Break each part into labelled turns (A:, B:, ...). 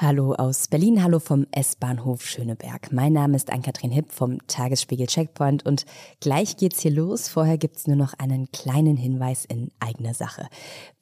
A: Hallo aus Berlin, hallo vom S-Bahnhof Schöneberg. Mein Name ist Ann-Kathrin Hipp vom Tagesspiegel Checkpoint und gleich geht's hier los. Vorher gibt's nur noch einen kleinen Hinweis in eigener Sache.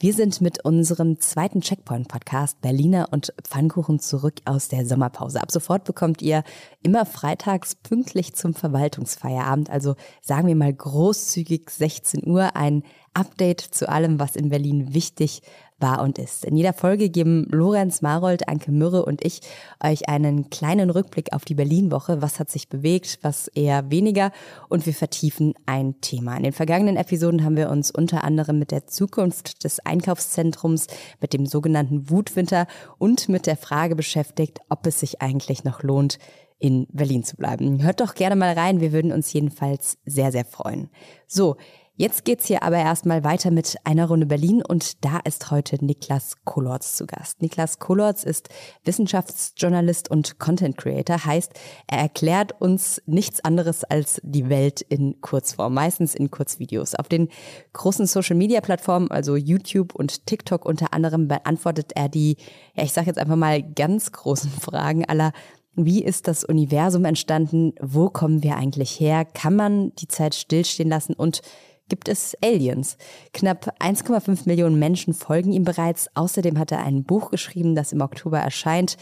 A: Wir sind mit unserem zweiten Checkpoint-Podcast Berliner und Pfannkuchen zurück aus der Sommerpause. Ab sofort bekommt ihr immer freitags pünktlich zum Verwaltungsfeierabend, also sagen wir mal großzügig 16 Uhr, ein Update zu allem, was in Berlin wichtig war und ist. In jeder Folge geben Lorenz Marold, Anke Mürre und ich euch einen kleinen Rückblick auf die Berlin-Woche. Was hat sich bewegt, was eher weniger und wir vertiefen ein Thema. In den vergangenen Episoden haben wir uns unter anderem mit der Zukunft des Einkaufszentrums, mit dem sogenannten Wutwinter und mit der Frage beschäftigt, ob es sich eigentlich noch lohnt, in Berlin zu bleiben. Hört doch gerne mal rein, wir würden uns jedenfalls sehr, sehr freuen. So, Jetzt geht's hier aber erstmal weiter mit einer Runde Berlin und da ist heute Niklas Kolorz zu Gast. Niklas Kolorz ist Wissenschaftsjournalist und Content Creator, heißt, er erklärt uns nichts anderes als die Welt in Kurzform, meistens in Kurzvideos. Auf den großen Social Media Plattformen, also YouTube und TikTok unter anderem, beantwortet er die, ja, ich sage jetzt einfach mal ganz großen Fragen aller wie ist das Universum entstanden? Wo kommen wir eigentlich her? Kann man die Zeit stillstehen lassen? Und gibt es Aliens. Knapp 1,5 Millionen Menschen folgen ihm bereits. Außerdem hat er ein Buch geschrieben, das im Oktober erscheint.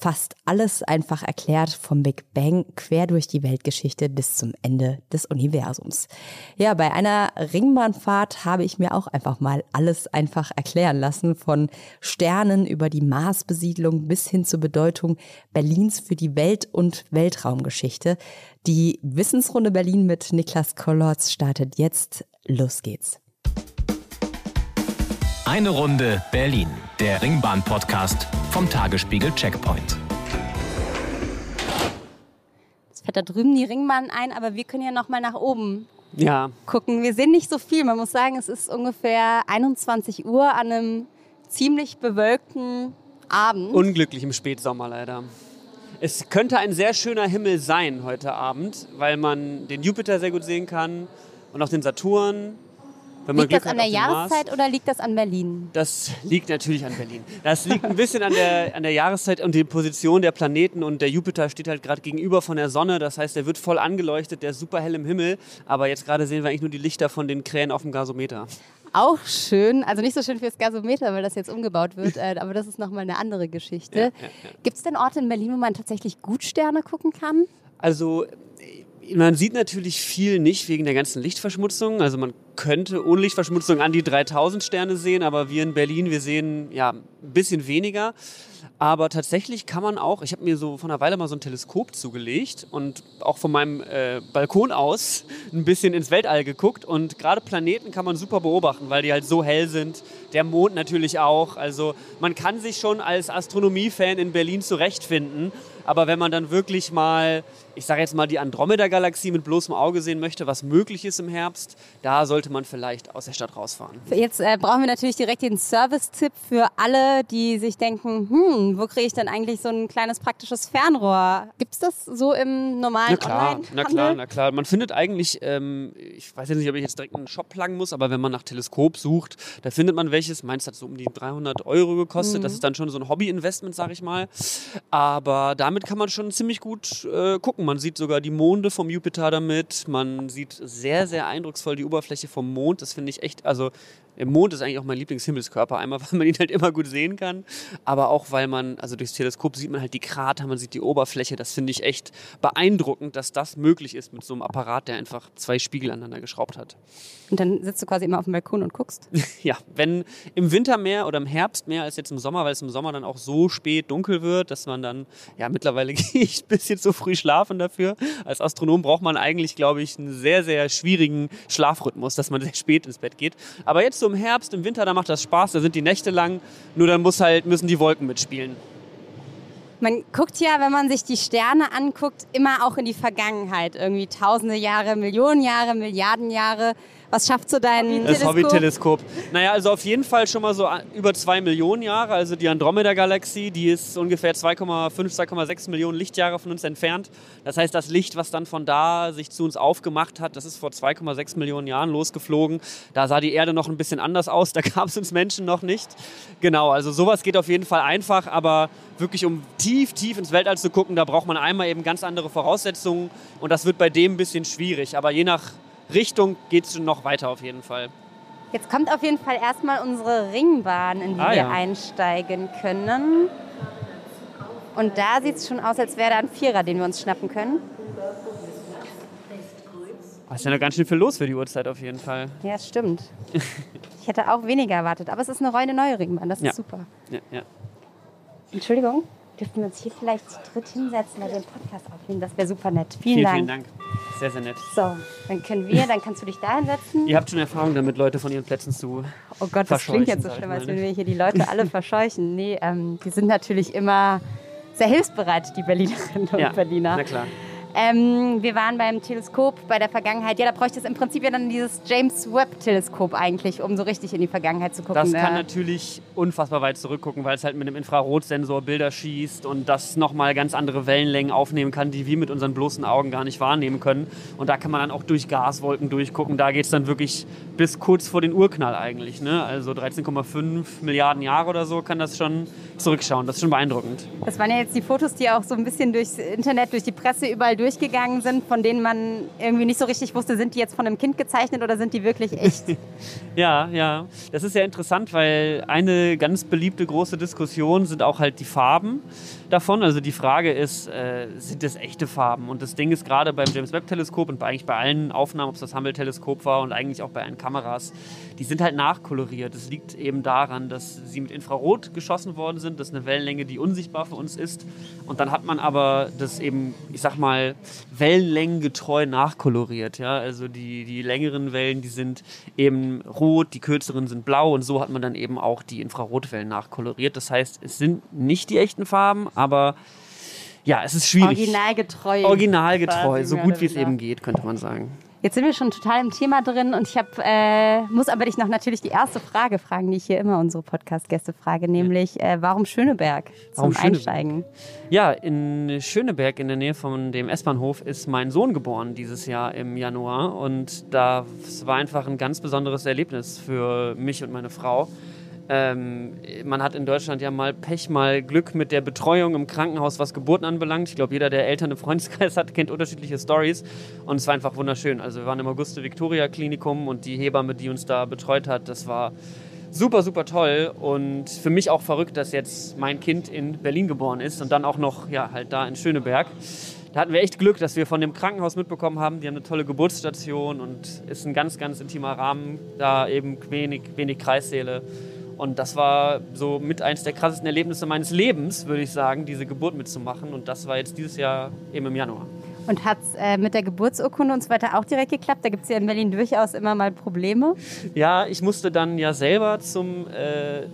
A: Fast alles einfach erklärt vom Big Bang quer durch die Weltgeschichte bis zum Ende des Universums. Ja, bei einer Ringbahnfahrt habe ich mir auch einfach mal alles einfach erklären lassen, von Sternen über die Marsbesiedlung bis hin zur Bedeutung Berlins für die Welt- und Weltraumgeschichte. Die Wissensrunde Berlin mit Niklas Kollotz startet jetzt. Los geht's.
B: Eine Runde Berlin, der Ringbahn-Podcast vom Tagesspiegel Checkpoint.
A: Es fährt da drüben die Ringbahn ein, aber wir können ja noch mal nach oben
C: ja.
A: gucken. Wir sehen nicht so viel. Man muss sagen, es ist ungefähr 21 Uhr an einem ziemlich bewölkten Abend.
C: Unglücklich im Spätsommer leider. Es könnte ein sehr schöner Himmel sein heute Abend, weil man den Jupiter sehr gut sehen kann und auch den Saturn.
A: Liegt das an der Jahreszeit Mars. oder liegt das an Berlin?
C: Das liegt natürlich an Berlin. Das liegt ein bisschen an der, an der Jahreszeit und die Position der Planeten und der Jupiter steht halt gerade gegenüber von der Sonne. Das heißt, der wird voll angeleuchtet, der ist super hell im Himmel. Aber jetzt gerade sehen wir eigentlich nur die Lichter von den Krähen auf dem Gasometer.
A: Auch schön, also nicht so schön fürs Gasometer, weil das jetzt umgebaut wird, äh, aber das ist nochmal eine andere Geschichte. Ja, ja, ja. Gibt es denn Orte in Berlin, wo man tatsächlich gut Sterne gucken kann?
C: Also man sieht natürlich viel nicht wegen der ganzen Lichtverschmutzung. Also man könnte ohne Lichtverschmutzung an die 3000 Sterne sehen, aber wir in Berlin, wir sehen ja ein bisschen weniger. Aber tatsächlich kann man auch, ich habe mir so vor einer Weile mal so ein Teleskop zugelegt und auch von meinem äh, Balkon aus ein bisschen ins Weltall geguckt. Und gerade Planeten kann man super beobachten, weil die halt so hell sind. Der Mond natürlich auch. Also man kann sich schon als Astronomiefan in Berlin zurechtfinden. Aber wenn man dann wirklich mal, ich sage jetzt mal, die Andromeda-Galaxie mit bloßem Auge sehen möchte, was möglich ist im Herbst, da sollte man vielleicht aus der Stadt rausfahren.
A: Jetzt äh, brauchen wir natürlich direkt den Service-Tipp für alle, die sich denken, hm, wo kriege ich denn eigentlich so ein kleines praktisches Fernrohr? Gibt es das so im normalen
C: na klar, Online-Handel? Na klar, na klar. Man findet eigentlich, ähm, ich weiß jetzt nicht, ob ich jetzt direkt einen Shop plagen muss, aber wenn man nach Teleskop sucht, da findet man welches. Meins hat so um die 300 Euro gekostet. Mhm. Das ist dann schon so ein Hobby-Investment, sage ich mal. Aber damit damit kann man schon ziemlich gut äh, gucken. Man sieht sogar die Monde vom Jupiter damit. Man sieht sehr, sehr eindrucksvoll die Oberfläche vom Mond. Das finde ich echt, also der Mond ist eigentlich auch mein Lieblingshimmelskörper. Einmal, weil man ihn halt immer gut sehen kann, aber auch, weil man, also durchs Teleskop sieht man halt die Krater, man sieht die Oberfläche. Das finde ich echt beeindruckend, dass das möglich ist mit so einem Apparat, der einfach zwei Spiegel aneinander geschraubt hat.
A: Und dann sitzt du quasi immer auf dem Balkon und guckst?
C: ja, wenn im Winter mehr oder im Herbst mehr als jetzt im Sommer, weil es im Sommer dann auch so spät dunkel wird, dass man dann, ja, mittlerweile gehe ich ein bisschen zu früh schlafen dafür. Als Astronom braucht man eigentlich, glaube ich, einen sehr, sehr schwierigen Schlafrhythmus, dass man sehr spät ins Bett geht. Aber jetzt so im Herbst, im Winter, da macht das Spaß, da sind die Nächte lang, nur dann muss halt, müssen die Wolken mitspielen.
A: Man guckt ja, wenn man sich die Sterne anguckt, immer auch in die Vergangenheit. Irgendwie tausende Jahre, Millionen Jahre, Milliarden Jahre.
D: Was schafft so dein
C: Das
D: Teleskop?
C: Hobby-Teleskop. Naja, also auf jeden Fall schon mal so über zwei Millionen Jahre. Also die Andromeda-Galaxie, die ist ungefähr 2,5, 2,6 Millionen Lichtjahre von uns entfernt. Das heißt, das Licht, was dann von da sich zu uns aufgemacht hat, das ist vor 2,6 Millionen Jahren losgeflogen. Da sah die Erde noch ein bisschen anders aus, da gab es uns Menschen noch nicht. Genau, also sowas geht auf jeden Fall einfach, aber wirklich um tief, tief ins Weltall zu gucken, da braucht man einmal eben ganz andere Voraussetzungen und das wird bei dem ein bisschen schwierig. Aber je nach Richtung geht es noch weiter auf jeden Fall.
D: Jetzt kommt auf jeden Fall erstmal unsere Ringbahn, in die
C: Ah,
D: wir
C: ja.
D: einsteigen können. Und da sieht es schon aus, als wäre da ein Vierer, den wir uns schnappen können.
C: Da ist ja noch ganz schön viel los für die Uhrzeit auf jeden Fall.
D: Ja, stimmt. Ich hätte auch weniger erwartet, aber es ist eine reine neue Ringbahn, das ist
C: Ja.
D: super.
C: Ja, ja.
D: Entschuldigung, dürften wir uns hier vielleicht zu dritt hinsetzen, wir den Podcast aufnehmen? Das wäre super nett. Vielen,
C: Vielen,
D: Dank.
C: vielen Dank. Sehr, sehr nett.
D: So, dann können wir, dann kannst du dich da hinsetzen.
C: Ihr habt schon Erfahrung damit, Leute von ihren Plätzen zu.
D: Oh Gott, das klingt jetzt so schlimm, als
C: ne?
D: wenn wir hier die Leute alle verscheuchen. Nee, ähm, die sind natürlich immer sehr hilfsbereit, die Berlinerinnen und
C: Ja,
D: Berliner.
C: na klar.
D: Ähm, wir waren beim Teleskop bei der Vergangenheit. Ja, da bräuchte es im Prinzip ja dann dieses James Webb-Teleskop eigentlich, um so richtig in die Vergangenheit zu gucken.
C: Das
D: Ja.
C: kann natürlich unfassbar weit zurückgucken, weil es halt mit einem Infrarotsensor Bilder schießt und das nochmal ganz andere Wellenlängen aufnehmen kann, die wir mit unseren bloßen Augen gar nicht wahrnehmen können. Und da kann man dann auch durch Gaswolken durchgucken. Da geht es dann wirklich bis kurz vor den Urknall eigentlich. Ne? Also 13,5 Milliarden Jahre oder so kann das schon zurückschauen. Das ist schon beeindruckend.
D: Das waren ja jetzt die Fotos, die auch so ein bisschen durchs Internet, durch die Presse überall durchgegangen sind, von denen man irgendwie nicht so richtig wusste, sind die jetzt von einem Kind gezeichnet oder sind die wirklich echt?
C: Ja, ja. Das ist ja interessant, weil eine ganz beliebte große Diskussion sind auch halt die Farben davon. Also die Frage ist, äh, sind das echte Farben? Und das Ding ist gerade beim James Webb Teleskop und bei, eigentlich bei allen Aufnahmen, ob es das Hubble Teleskop war und eigentlich auch bei allen Kameras, die sind halt nachkoloriert. Das liegt eben daran, dass sie mit Infrarot geschossen worden sind. Das ist eine Wellenlänge, die unsichtbar für uns ist. Und dann hat man aber das eben, ich sag mal, wellenlängengetreu nachkoloriert. Ja? Also die, die längeren Wellen, die sind eben rot, die kürzeren sind blau und so hat man dann eben auch die Infrarotwellen nachkoloriert. Das heißt, es sind nicht die echten Farben, aber ja, es ist schwierig.
D: Originalgetreu.
C: Originalgetreu, so gut wie es eben geht, könnte man sagen.
D: Jetzt sind wir schon total im Thema drin und ich hab, äh, muss aber dich noch natürlich die erste Frage fragen, die ich hier immer unsere Podcast-Gäste frage, nämlich äh, warum Schöneberg zum
C: Warum Schöneberg?
D: Einsteigen?
C: Ja, in Schöneberg in der Nähe von dem S-Bahnhof ist mein Sohn geboren dieses Jahr im Januar und das war einfach ein ganz besonderes Erlebnis für mich und meine Frau. Ähm, man hat in Deutschland ja mal Pech, mal Glück mit der Betreuung im Krankenhaus, was Geburten anbelangt. Ich glaube, jeder, der Eltern im Freundeskreis hat, kennt unterschiedliche Stories. Und es war einfach wunderschön. Also wir waren im Auguste-Victoria-Klinikum und die Hebamme, die uns da betreut hat, das war super, super toll und für mich auch verrückt, dass jetzt mein Kind in Berlin geboren ist und dann auch noch, ja, halt da in Schöneberg. Da hatten wir echt Glück, dass wir von dem Krankenhaus mitbekommen haben, die haben eine tolle Geburtsstation und ist ein ganz, ganz intimer Rahmen, da eben wenig, wenig Kreissäle. Und das war so mit eins der krassesten Erlebnisse meines Lebens, würde ich sagen, diese Geburt mitzumachen. Und das war jetzt dieses Jahr eben im Januar.
D: Und hat es äh, mit der Geburtsurkunde und so weiter auch direkt geklappt? Da gibt es ja in Berlin durchaus immer mal Probleme.
C: Ja, ich musste dann ja selber zum, äh,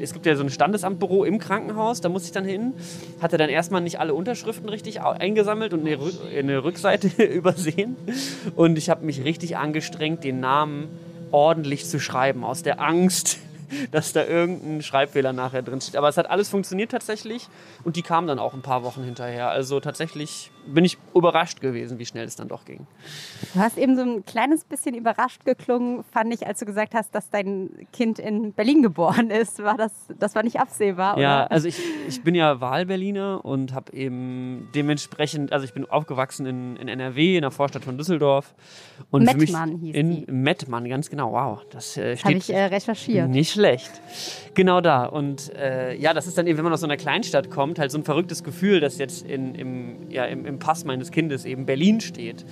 C: es gibt ja so ein Standesamtbüro im Krankenhaus, da musste ich dann hin, hatte dann erstmal nicht alle Unterschriften richtig eingesammelt und eine, Rück eine Rückseite übersehen. Und ich habe mich richtig angestrengt, den Namen ordentlich zu schreiben, aus der Angst, dass da irgendein Schreibfehler nachher drin steht. Aber es hat alles funktioniert tatsächlich und die kamen dann auch ein paar Wochen hinterher. Also tatsächlich bin ich überrascht gewesen, wie schnell es dann doch ging.
D: Du hast eben so ein kleines bisschen überrascht geklungen, fand ich, als du gesagt hast, dass dein Kind in Berlin geboren ist. War das, das war nicht absehbar,
C: Ja,
D: oder?
C: also ich, ich bin ja Wahlberliner und habe eben dementsprechend, also ich bin aufgewachsen in, in NRW, in der Vorstadt von Düsseldorf. Und
D: Mettmann hieß
C: in
D: die.
C: Mettmann, ganz genau, wow. Das äh,
D: Habe
C: steht
D: ich äh, recherchiert.
C: nicht schlecht. Genau da. Und äh, ja, das ist dann eben, wenn man aus so einer Kleinstadt kommt, halt so ein verrücktes Gefühl, dass jetzt in, im, ja, im, im Pass meines Kindes eben Berlin steht.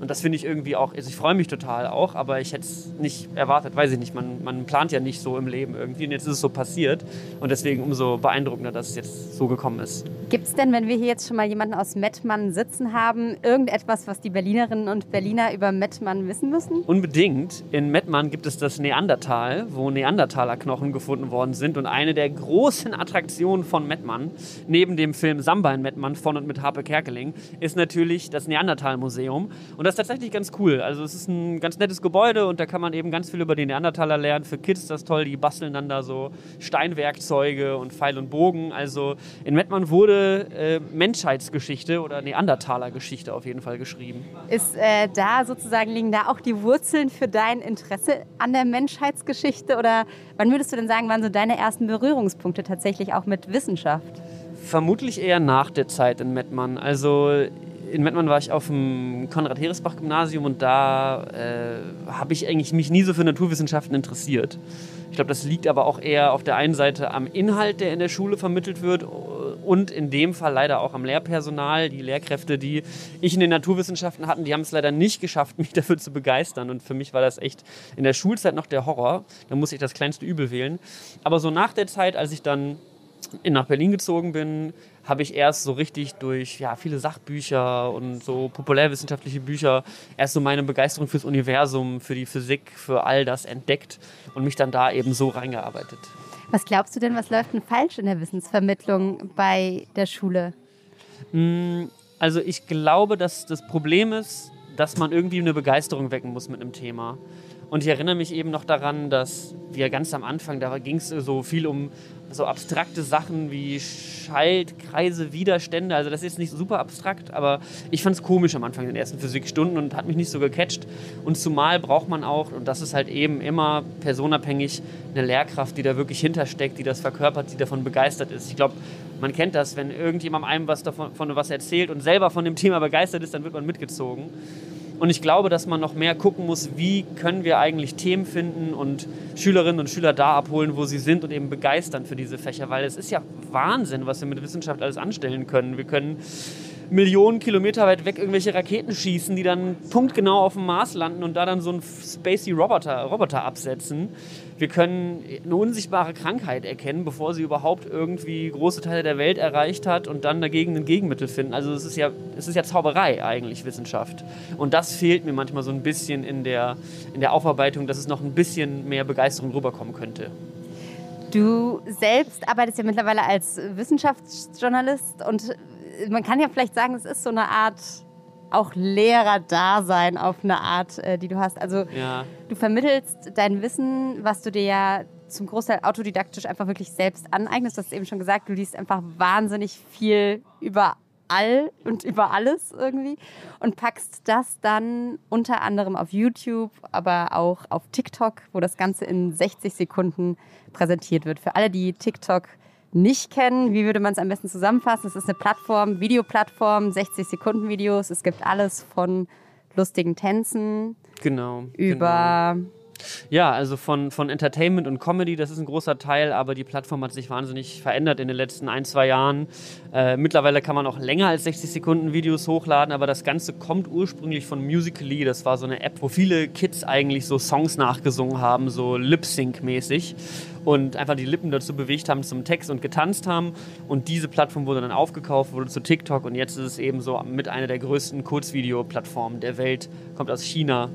C: Und das finde ich irgendwie auch, also ich freue mich total auch, aber ich hätte es nicht erwartet, weiß ich nicht. Man, man plant ja nicht so im Leben irgendwie und jetzt ist es so passiert. Und deswegen umso beeindruckender, dass es jetzt so gekommen ist.
D: Gibt es denn, wenn wir hier jetzt schon mal jemanden aus Mettmann sitzen haben, irgendetwas, was die Berlinerinnen und Berliner über Mettmann wissen müssen?
C: Unbedingt. In Mettmann gibt es das Neandertal, wo Neandertaler-Knochen gefunden worden sind. Und eine der großen Attraktionen von Mettmann, neben dem Film Samba in Mettmann von und mit Harpe Kerkeling, ist natürlich das Neandertal-Museum. Und das ist tatsächlich ganz cool. Also es ist ein ganz nettes Gebäude und da kann man eben ganz viel über die Neandertaler lernen. Für Kids ist das toll, die basteln dann da so Steinwerkzeuge und Pfeil und Bogen. Also in Mettmann wurde äh, Menschheitsgeschichte oder Neandertaler-Geschichte auf jeden Fall geschrieben.
D: Ist äh, da sozusagen, liegen da auch die Wurzeln für dein Interesse an der Menschheitsgeschichte? Oder wann würdest du denn sagen, waren so deine ersten Berührungspunkte tatsächlich auch mit Wissenschaft?
C: Vermutlich eher nach der Zeit in Mettmann. Also in Mettmann war ich auf dem Konrad-Heresbach-Gymnasium und da äh, habe ich eigentlich mich nie so für Naturwissenschaften interessiert. Ich glaube, das liegt aber auch eher auf der einen Seite am Inhalt, der in der Schule vermittelt wird und in dem Fall leider auch am Lehrpersonal. Die Lehrkräfte, die ich in den Naturwissenschaften hatten, die haben es leider nicht geschafft, mich dafür zu begeistern. Und für mich war das echt in der Schulzeit noch der Horror. Da musste ich das kleinste Übel wählen. Aber so nach der Zeit, als ich dann nach Berlin gezogen bin, habe ich erst so richtig durch ja, viele Sachbücher und so populärwissenschaftliche Bücher erst so meine Begeisterung fürs Universum, für die Physik, für all das entdeckt und mich dann da eben so reingearbeitet.
D: Was glaubst du denn, was läuft denn falsch in der Wissensvermittlung bei der Schule?
C: Mm, also ich glaube, dass das Problem ist, dass man irgendwie eine Begeisterung wecken muss mit einem Thema. Und ich erinnere mich eben noch daran, dass wir ganz am Anfang, da ging es so viel um so abstrakte Sachen wie Schaltkreise, Widerstände. Also das ist nicht super abstrakt, aber ich fand es komisch am Anfang in den ersten Physikstunden und hat mich nicht so gecatcht. Und zumal braucht man auch, und das ist halt eben immer personabhängig, eine Lehrkraft, die da wirklich hintersteckt, die das verkörpert, die davon begeistert ist. Ich glaube, man kennt das, wenn irgendjemand einem was davon von was erzählt und selber von dem Thema begeistert ist, dann wird man mitgezogen. Und ich glaube, dass man noch mehr gucken muss, wie können wir eigentlich Themen finden und Schülerinnen und Schüler da abholen, wo sie sind und eben begeistern für diese Fächer, weil es ist ja Wahnsinn, was wir mit Wissenschaft alles anstellen können. Wir können Millionen Kilometer weit weg irgendwelche Raketen schießen, die dann punktgenau auf dem Mars landen und da dann so einen spacey Roboter, Roboter absetzen. Wir können eine unsichtbare Krankheit erkennen, bevor sie überhaupt irgendwie große Teile der Welt erreicht hat und dann dagegen ein Gegenmittel finden. Also es ist ja, es ist ja Zauberei eigentlich, Wissenschaft. Und das fehlt mir manchmal so ein bisschen in der, in der Aufarbeitung, dass es noch ein bisschen mehr Begeisterung rüberkommen könnte.
D: Du selbst arbeitest ja mittlerweile als Wissenschaftsjournalist und man kann ja vielleicht sagen, es ist so eine Art auch Lehrer-Dasein auf eine Art, äh, die du hast. Also ja. du vermittelst dein Wissen, was du dir ja zum Großteil autodidaktisch einfach wirklich selbst aneignest. Du hast eben schon gesagt, du liest einfach wahnsinnig viel über all und über alles irgendwie und packst das dann unter anderem auf YouTube, aber auch auf TikTok, wo das Ganze in 60 Sekunden präsentiert wird. Für alle, die TikTok nicht kennen, wie würde man es am besten zusammenfassen? Es ist eine Plattform, Videoplattform, 60 Sekunden Videos. Es gibt alles von lustigen Tänzen
C: genau,
D: über
C: genau. Ja, also von, von Entertainment und Comedy, das ist ein großer Teil, aber die Plattform hat sich wahnsinnig verändert in den letzten ein, zwei Jahren. Äh, mittlerweile kann man auch länger als 60 Sekunden Videos hochladen, aber das Ganze kommt ursprünglich von Musical.ly. Das war so eine App, wo viele Kids eigentlich so Songs nachgesungen haben, so Lip-Sync-mäßig und einfach die Lippen dazu bewegt haben zum Text und getanzt haben. Und diese Plattform wurde dann aufgekauft, wurde zu TikTok und jetzt ist es eben so mit einer der größten Kurzvideo-Plattformen der Welt, kommt aus China.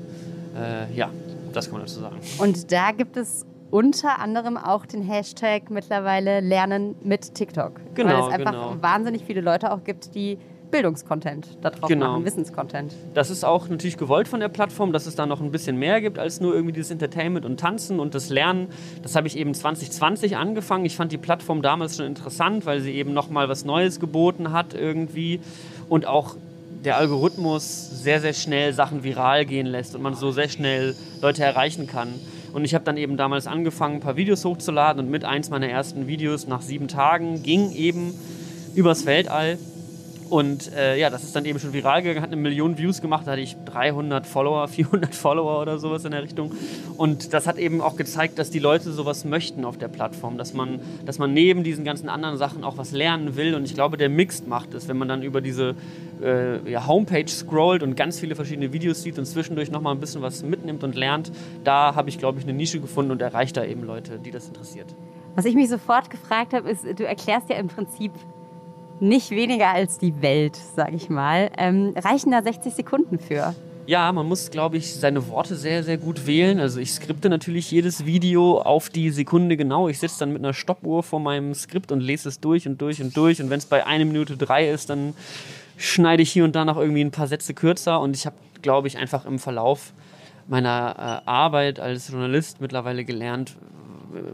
C: Äh, ja, das kann man dazu sagen.
D: Und da gibt es unter anderem auch den Hashtag mittlerweile Lernen mit TikTok.
C: Genau,
D: weil es einfach
C: genau.
D: wahnsinnig viele Leute auch gibt, die Bildungskontent da drauf
C: genau.
D: machen, Wissenscontent.
C: Das ist auch natürlich gewollt von der Plattform, dass es da noch ein bisschen mehr gibt als nur irgendwie dieses Entertainment und Tanzen und das Lernen. Das habe ich eben 2020 angefangen. Ich fand die Plattform damals schon interessant, weil sie eben nochmal was Neues geboten hat irgendwie und auch der Algorithmus sehr, sehr schnell Sachen viral gehen lässt und man so sehr schnell Leute erreichen kann. Und ich habe dann eben damals angefangen, ein paar Videos hochzuladen und mit eins meiner ersten Videos nach sieben Tagen ging eben übers Weltall und äh, ja, das ist dann eben schon viral gegangen, hat eine Million Views gemacht, da hatte ich 300 Follower, 400 Follower oder sowas in der Richtung. Und das hat eben auch gezeigt, dass die Leute sowas möchten auf der Plattform, dass man, dass man neben diesen ganzen anderen Sachen auch was lernen will. Und ich glaube, der Mixed macht es, wenn man dann über diese äh, ja, Homepage scrollt und ganz viele verschiedene Videos sieht und zwischendurch nochmal ein bisschen was mitnimmt und lernt. Da habe ich, glaube ich, eine Nische gefunden und erreicht da eben Leute, die das interessiert.
D: Was ich mich sofort gefragt habe, ist, du erklärst ja im Prinzip nicht weniger als die Welt, sag ich mal. Ähm, reichen da 60 Sekunden für?
C: Ja, man muss, glaube ich, seine Worte sehr, sehr gut wählen. Also ich skripte natürlich jedes Video auf die Sekunde genau. Ich sitze dann mit einer Stoppuhr vor meinem Skript und lese es durch und durch und durch. Und wenn es bei einer Minute drei ist, dann schneide ich hier und da noch irgendwie ein paar Sätze kürzer. Und ich habe, glaube ich, einfach im Verlauf meiner äh, Arbeit als Journalist mittlerweile gelernt,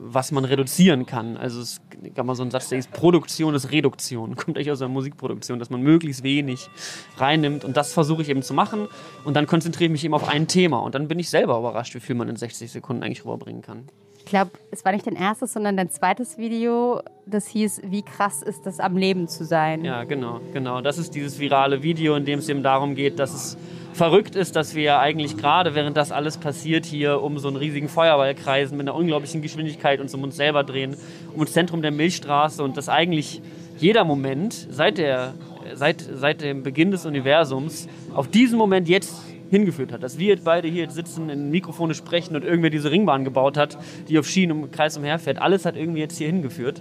C: was man reduzieren kann. Also es gab mal so einen Satz, der ist Produktion ist Reduktion. Kommt echt aus der Musikproduktion, dass man möglichst wenig reinnimmt. Und das versuche ich eben zu machen. Und dann konzentriere ich mich eben auf ein Thema. Und dann bin ich selber überrascht, wie viel man in 60 Sekunden eigentlich rüberbringen kann.
D: Ich glaube, es war nicht dein erstes, sondern dein zweites Video, das hieß, wie krass ist es, am Leben zu sein.
C: Ja, genau, genau. Das ist dieses virale Video, in dem es eben darum geht, dass es verrückt ist, dass wir ja eigentlich gerade, während das alles passiert, hier um so einen riesigen Feuerball kreisen mit einer unglaublichen Geschwindigkeit uns um uns selber drehen, um das Zentrum der Milchstraße und dass eigentlich jeder Moment seit, der, seit, seit dem Beginn des Universums auf diesen Moment jetzt hingeführt hat. Dass wir beide hier sitzen, in Mikrofone sprechen und irgendwer diese Ringbahn gebaut hat, die auf Schienen im Kreis umherfährt. Alles hat irgendwie jetzt hier hingeführt.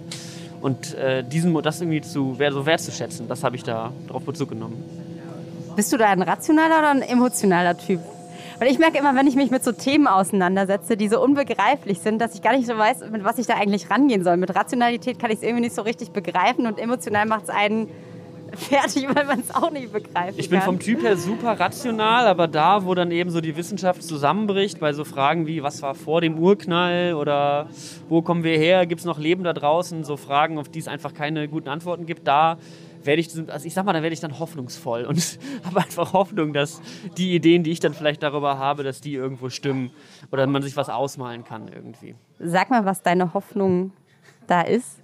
C: Und äh, diesen, das irgendwie zu, so wertzuschätzen, das habe ich da drauf Bezug genommen.
D: Bist du da ein rationaler oder ein emotionaler Typ? Weil ich merke immer, wenn ich mich mit so Themen auseinandersetze, die so unbegreiflich sind, dass ich gar nicht so weiß, mit was ich da eigentlich rangehen soll. Mit Rationalität kann ich es irgendwie nicht so richtig begreifen und emotional macht es einen fertig, weil man es auch nicht begreift.
C: Ich bin kann. vom Typ her super rational, aber da, wo dann eben so die Wissenschaft zusammenbricht, bei so Fragen wie, was war vor dem Urknall oder wo kommen wir her, gibt es noch Leben da draußen, so Fragen, auf die es einfach keine guten Antworten gibt, da werde ich, also ich sag mal, da werde ich dann hoffnungsvoll und habe einfach Hoffnung, dass die Ideen, die ich dann vielleicht darüber habe, dass die irgendwo stimmen oder man sich was ausmalen kann irgendwie.
D: Sag mal, was deine Hoffnung da ist.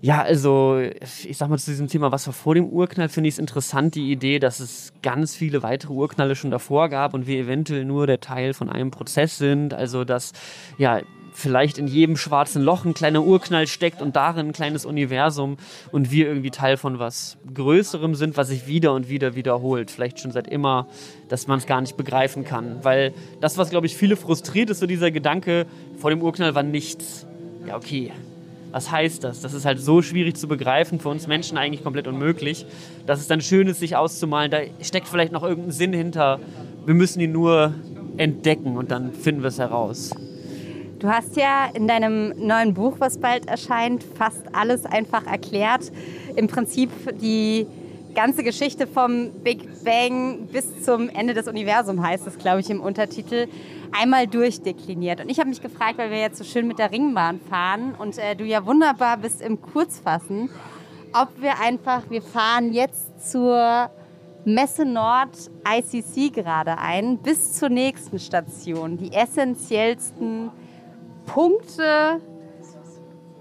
C: Ja, also ich sag mal zu diesem Thema, was war vor dem Urknall, finde ich es interessant, die Idee, dass es ganz viele weitere Urknalle schon davor gab und wir eventuell nur der Teil von einem Prozess sind. Also dass ja vielleicht in jedem schwarzen Loch ein kleiner Urknall steckt und darin ein kleines Universum und wir irgendwie Teil von was Größerem sind, was sich wieder und wieder wiederholt. Vielleicht schon seit immer, dass man es gar nicht begreifen kann. Weil das, was, glaube ich, viele frustriert, ist so dieser Gedanke, vor dem Urknall war nichts. Ja, okay. Was heißt das? Das ist halt so schwierig zu begreifen, für uns Menschen eigentlich komplett unmöglich, dass es dann schön ist, sich auszumalen. Da steckt vielleicht noch irgendein Sinn hinter. Wir müssen ihn nur entdecken und dann finden wir es heraus.
D: Du hast ja in deinem neuen Buch, was bald erscheint, fast alles einfach erklärt. Im Prinzip die ganze Geschichte vom Big Bang bis zum Ende des Universums heißt es, glaube ich, im Untertitel, einmal durchdekliniert. Und ich habe mich gefragt, weil wir jetzt so schön mit der Ringbahn fahren und äh, du ja wunderbar bist im Kurzfassen, ob wir einfach, wir fahren jetzt zur Messe Nord ICC gerade ein, bis zur nächsten Station, die essentiellsten Punkte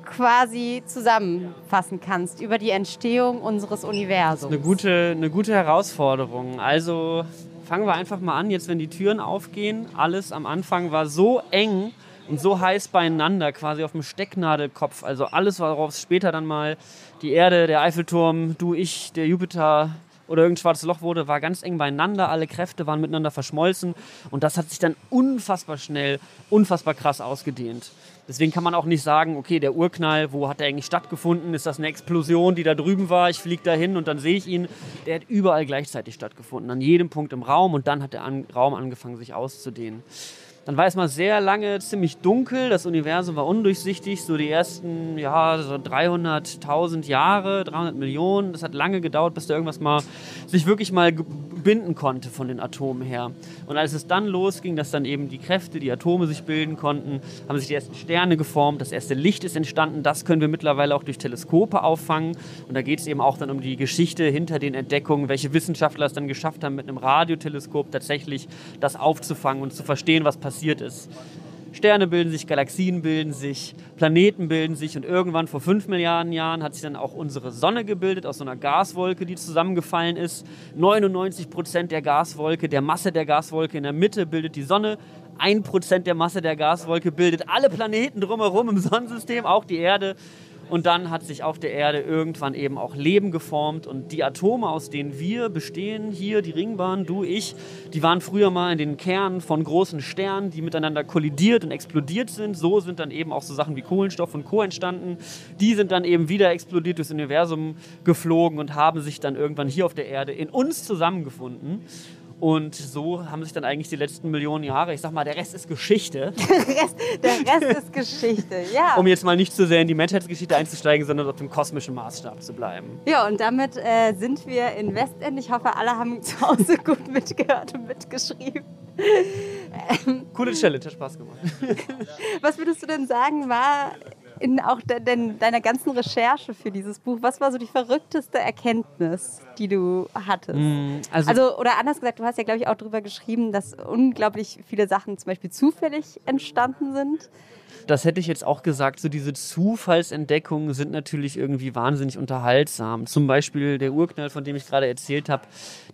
D: quasi zusammenfassen kannst über die Entstehung unseres Universums.
C: Eine gute, eine gute Herausforderung. Also fangen wir einfach mal an, jetzt wenn die Türen aufgehen. Alles am Anfang war so eng und so heiß beieinander, quasi auf dem Stecknadelkopf. Also alles, worauf später dann mal die Erde, der Eiffelturm, du, ich, der Jupiter, oder irgendein schwarzes Loch wurde, war ganz eng beieinander, alle Kräfte waren miteinander verschmolzen und das hat sich dann unfassbar schnell, unfassbar krass ausgedehnt. Deswegen kann man auch nicht sagen, okay, der Urknall, wo hat der eigentlich stattgefunden? Ist das eine Explosion, die da drüben war? Ich fliege da hin und dann sehe ich ihn. Der hat überall gleichzeitig stattgefunden, an jedem Punkt im Raum und dann hat der Raum angefangen, sich auszudehnen. Dann war es mal sehr lange ziemlich dunkel, das Universum war undurchsichtig, so die ersten ja, so 300.000 Jahre, 300 Millionen. Das hat lange gedauert, bis da irgendwas mal sich wirklich mal binden konnte von den Atomen her. Und als es dann losging, dass dann eben die Kräfte, die Atome sich bilden konnten, haben sich die ersten Sterne geformt, das erste Licht ist entstanden. Das können wir mittlerweile auch durch Teleskope auffangen. Und da geht es eben auch dann um die Geschichte hinter den Entdeckungen, welche Wissenschaftler es dann geschafft haben, mit einem Radioteleskop tatsächlich das aufzufangen und zu verstehen, was passiert ist. Sterne bilden sich, Galaxien bilden sich, Planeten bilden sich und irgendwann vor fünf Milliarden Jahren hat sich dann auch unsere Sonne gebildet aus so einer Gaswolke, die zusammengefallen ist. 99 Prozent der Gaswolke, der Masse der Gaswolke in der Mitte bildet die Sonne. Ein Prozent der Masse der Gaswolke bildet alle Planeten drumherum im Sonnensystem, auch die Erde. Und dann hat sich auf der Erde irgendwann eben auch Leben geformt und die Atome, aus denen wir bestehen, hier die Ringbahn, du, ich, die waren früher mal in den Kernen von großen Sternen, die miteinander kollidiert und explodiert sind. So sind dann eben auch so Sachen wie Kohlenstoff und Co. entstanden. Die sind dann eben wieder explodiert durchs Universum geflogen und haben sich dann irgendwann hier auf der Erde in uns zusammengefunden. Und so haben sich dann eigentlich die letzten Millionen Jahre, ich sag mal, der Rest ist Geschichte.
A: Der Rest, der Rest ist Geschichte, ja.
C: Um jetzt mal nicht zu sehr in die Menschheitsgeschichte einzusteigen, sondern auf dem kosmischen Maßstab zu bleiben.
A: Ja, und damit äh, sind wir in Westend. Ich hoffe, alle haben zu Hause gut mitgehört und mitgeschrieben.
C: Ähm, Coole Challenge, hat Spaß gemacht.
A: Was würdest du denn sagen, war in auch de, de, deiner ganzen Recherche für dieses Buch, was war so die verrückteste Erkenntnis, die du hattest? Mm, also, also, oder anders gesagt, du hast ja, glaube ich, auch darüber geschrieben, dass unglaublich viele Sachen zum Beispiel zufällig entstanden sind
C: das hätte ich jetzt auch gesagt, so diese Zufallsentdeckungen sind natürlich irgendwie wahnsinnig unterhaltsam. Zum Beispiel der Urknall, von dem ich gerade erzählt habe,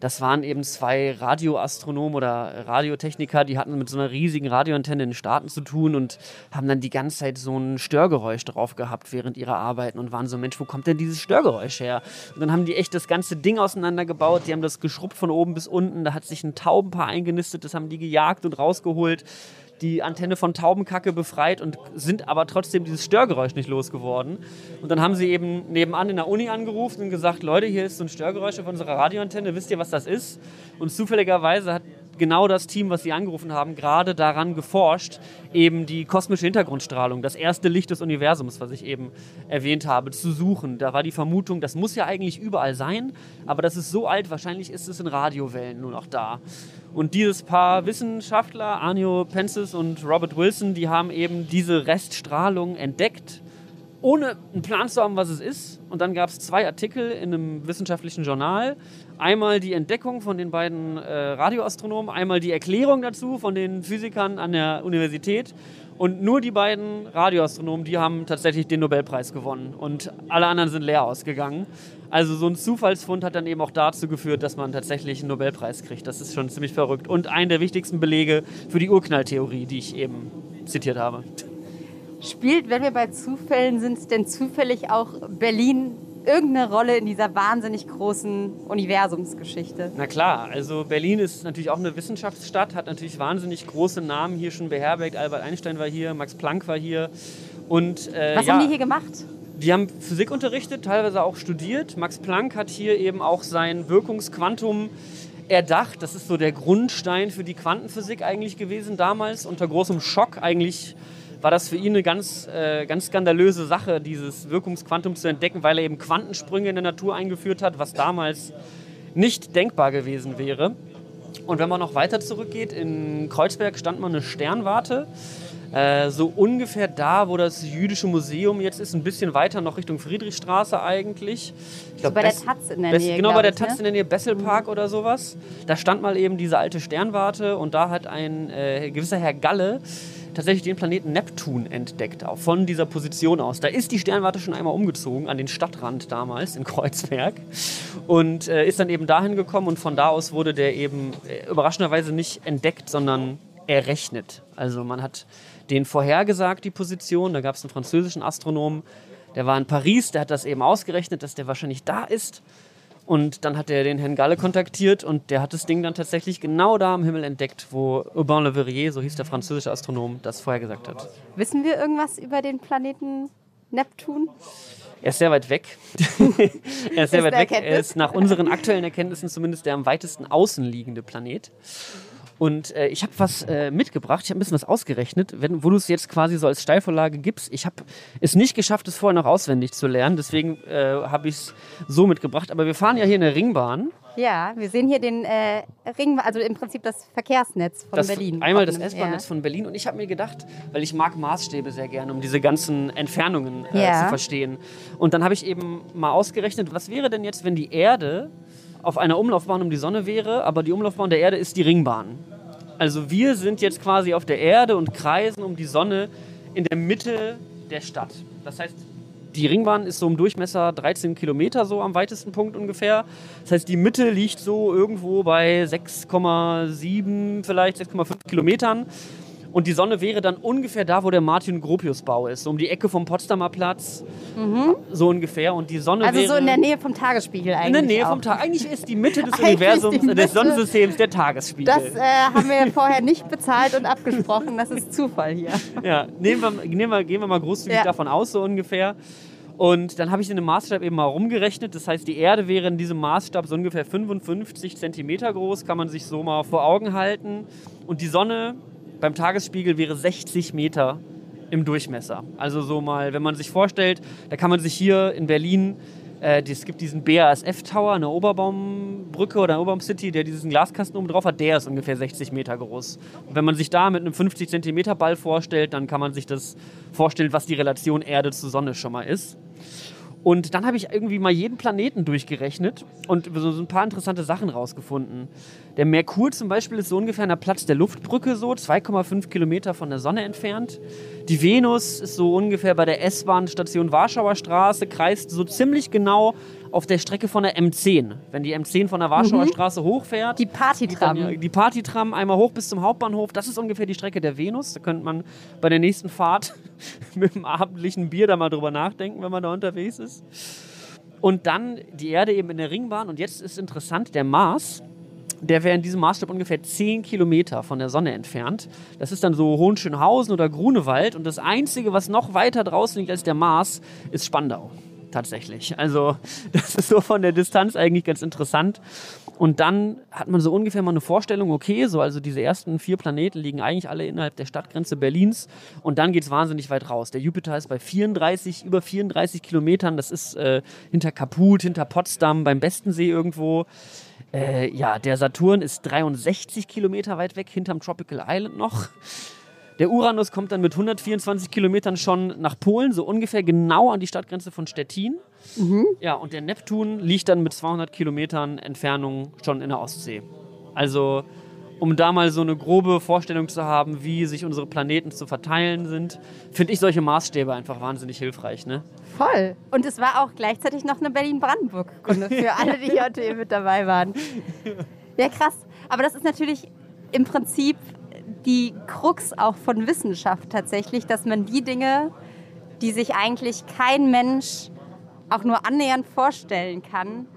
C: das waren eben zwei Radioastronomen oder Radiotechniker, die hatten mit so einer riesigen Radioantenne in den Staaten zu tun und haben dann die ganze Zeit so ein Störgeräusch drauf gehabt während ihrer Arbeiten und waren so, Mensch, wo kommt denn dieses Störgeräusch her? Und dann haben die echt das ganze Ding auseinandergebaut, die haben das geschrubbt von oben bis unten, da hat sich ein Taubenpaar eingenistet, das haben die gejagt und rausgeholt. Die Antenne von Taubenkacke befreit und sind aber trotzdem dieses Störgeräusch nicht losgeworden. Und dann haben sie eben nebenan in der Uni angerufen und gesagt, Leute, hier ist so ein Störgeräusch auf unserer Radioantenne, wisst ihr, was das ist? Und zufälligerweise hat genau das Team, was Sie angerufen haben, gerade daran geforscht, eben die kosmische Hintergrundstrahlung, das erste Licht des Universums, was ich eben erwähnt habe, zu suchen. Da war die Vermutung, das muss ja eigentlich überall sein, aber das ist so alt, wahrscheinlich ist es in Radiowellen nur noch da. Und dieses Paar Wissenschaftler, Arnio Pences und Robert Wilson, die haben eben diese Reststrahlung entdeckt, ohne einen Plan zu haben, was es ist. Und dann gab es zwei Artikel in einem wissenschaftlichen Journal. Einmal die Entdeckung von den beiden äh, Radioastronomen, einmal die Erklärung dazu von den Physikern an der Universität. Und nur die beiden Radioastronomen, die haben tatsächlich den Nobelpreis gewonnen. Und alle anderen sind leer ausgegangen. Also so ein Zufallsfund hat dann eben auch dazu geführt, dass man tatsächlich einen Nobelpreis kriegt. Das ist schon ziemlich verrückt. Und ein der wichtigsten Belege für die Urknalltheorie, die ich eben zitiert habe.
A: Spielt, wenn wir bei Zufällen sind, denn zufällig auch Berlin irgendeine Rolle in dieser wahnsinnig großen Universumsgeschichte?
C: Na klar, also Berlin ist natürlich auch eine Wissenschaftsstadt, hat natürlich wahnsinnig große Namen hier schon beherbergt. Albert Einstein war hier, Max Planck war hier. Und,
A: äh, Was ja, haben die hier gemacht?
C: Die haben Physik unterrichtet, teilweise auch studiert. Max Planck hat hier eben auch sein Wirkungsquantum erdacht. Das ist so der Grundstein für die Quantenphysik eigentlich gewesen damals. Unter großem Schock eigentlich war das für ihn eine ganz, äh, ganz skandalöse Sache, dieses Wirkungsquantum zu entdecken, weil er eben Quantensprünge in der Natur eingeführt hat, was damals nicht denkbar gewesen wäre. Und wenn man noch weiter zurückgeht, in Kreuzberg stand mal eine Sternwarte. Äh, so ungefähr da, wo das jüdische Museum jetzt ist, ein bisschen weiter noch Richtung Friedrichstraße eigentlich.
A: Ich glaub, so bei Bess der Taz in der Nähe.
C: Genau, bei der Taz ne? in der Nähe, Besselpark mhm. oder sowas. Da stand mal eben diese alte Sternwarte und da hat ein äh, gewisser Herr Galle tatsächlich den Planeten Neptun entdeckt, auch von dieser Position aus. Da ist die Sternwarte schon einmal umgezogen, an den Stadtrand damals in Kreuzberg und äh, ist dann eben dahin gekommen und von da aus wurde der eben äh, überraschenderweise nicht entdeckt, sondern errechnet. Also man hat den vorhergesagt, die Position. Da gab es einen französischen Astronomen, der war in Paris, der hat das eben ausgerechnet, dass der wahrscheinlich da ist. Und dann hat er den Herrn Galle kontaktiert und der hat das Ding dann tatsächlich genau da am Himmel entdeckt, wo Urbain Le Verrier, so hieß der französische Astronom, das vorhergesagt hat.
A: Wissen wir irgendwas über den Planeten Neptun?
C: Er ist sehr weit weg. er ist sehr ist weit weg. Er ist nach unseren aktuellen Erkenntnissen zumindest der am weitesten außen liegende Planet. Und äh, ich habe was äh, mitgebracht, ich habe ein bisschen was ausgerechnet, wenn, wo du es jetzt quasi so als Steilvorlage gibst. Ich habe es nicht geschafft, es vorher noch auswendig zu lernen, deswegen äh, habe ich es so mitgebracht. Aber wir fahren ja hier in der Ringbahn.
A: Ja, wir sehen hier den äh, Ring, also im Prinzip das Verkehrsnetz von
C: das,
A: Berlin.
C: Einmal das S-Bahn-Netz ja. von Berlin. Und ich habe mir gedacht, weil ich mag Maßstäbe sehr gerne, um diese ganzen Entfernungen äh, ja. zu verstehen. Und dann habe ich eben mal ausgerechnet, was wäre denn jetzt, wenn die Erde auf einer Umlaufbahn um die Sonne wäre, aber die Umlaufbahn der Erde ist die Ringbahn. Also wir sind jetzt quasi auf der Erde und kreisen um die Sonne in der Mitte der Stadt. Das heißt, die Ringbahn ist so im Durchmesser 13 Kilometer so am weitesten Punkt ungefähr. Das heißt, die Mitte liegt so irgendwo bei 6,7, vielleicht 6,5 Kilometern. Und die Sonne wäre dann ungefähr da, wo der Martin-Gropius-Bau ist, so um die Ecke vom Potsdamer Platz, so ungefähr. Und die Sonne
D: Mhm. Also
C: wäre
D: so in der Nähe vom Tagesspiegel eigentlich.
C: in der Nähe
D: auch.
C: vom Tag. Eigentlich ist die Mitte des
D: Eigentlich
C: Universums,
D: die
C: des
D: Mitte.
C: Sonnensystems der Tagesspiegel.
D: Das äh, haben wir vorher nicht bezahlt und abgesprochen. Das ist Zufall hier.
C: Ja, nehmen wir, nehmen wir, gehen wir mal großzügig
D: Ja.
C: davon aus, so ungefähr. Und dann habe ich in dem Maßstab eben mal rumgerechnet. Das heißt, die Erde wäre in diesem Maßstab so ungefähr 55 Zentimeter groß, kann man sich so mal vor Augen halten. Und die Sonne beim Tagesspiegel wäre 60 Meter im Durchmesser. Also so mal, wenn man sich vorstellt, da kann man sich hier in Berlin, äh, es gibt diesen BASF-Tower, eine Oberbaumbrücke oder eine Oberbaum-City, der diesen Glaskasten oben drauf hat, der ist ungefähr 60 Meter groß. Und wenn man sich da mit einem 50 Zentimeter Ball vorstellt, dann kann man sich das vorstellen, was die Relation Erde zu Sonne schon mal ist. Und dann habe ich irgendwie mal jeden Planeten durchgerechnet und so ein paar interessante Sachen rausgefunden. Der Merkur zum Beispiel ist so ungefähr an der Platz der Luftbrücke, so 2,5 Kilometer von der Sonne entfernt. Die Venus ist so ungefähr bei der S-Bahn-Station Warschauer Straße, kreist so ziemlich genau auf der Strecke von der M10. Wenn die M10 von der Warschauer Straße hochfährt,
D: Die Partytram.
C: die Partytram einmal hoch bis zum Hauptbahnhof. Das ist ungefähr die Strecke der Venus. Da könnte man bei der nächsten Fahrt mit dem abendlichen Bier da mal drüber nachdenken, wenn man da unterwegs ist. Und dann die Erde eben in der Ringbahn. Und jetzt ist interessant, der Mars, der wäre in diesem Maßstab ungefähr 10 Kilometer von der Sonne entfernt. Das ist dann so Hohenschönhausen oder Grunewald. Und das Einzige, was noch weiter draußen liegt als der Mars, ist Spandau. Tatsächlich. Also, das ist so von der Distanz eigentlich ganz interessant. Und dann hat man so ungefähr mal eine Vorstellung, okay, so also diese ersten vier Planeten liegen eigentlich alle innerhalb der Stadtgrenze Berlins und dann geht es wahnsinnig weit raus. Der Jupiter ist bei 34, über 34 Kilometern, das ist äh, hinter Kaput, hinter Potsdam, beim Bestensee irgendwo. Äh, ja, der Saturn ist 63 Kilometer weit weg, hinterm Tropical Island noch. Der Uranus kommt dann mit 124 Kilometern schon nach Polen, so ungefähr genau an die Stadtgrenze von Stettin. Ja, und der Neptun liegt dann mit 200 Kilometern Entfernung schon in der Ostsee. Also, um da mal so eine grobe Vorstellung zu haben, wie sich unsere Planeten zu verteilen sind, finde ich solche Maßstäbe einfach wahnsinnig hilfreich. Ne?
D: Voll. Und es war auch gleichzeitig noch eine Berlin-Brandenburg-Kunde für alle, die heute hier mit dabei waren. Ja, krass. Aber das ist natürlich im Prinzip die Krux auch von Wissenschaft tatsächlich, dass man die Dinge, die sich eigentlich kein Mensch auch nur annähernd vorstellen kann,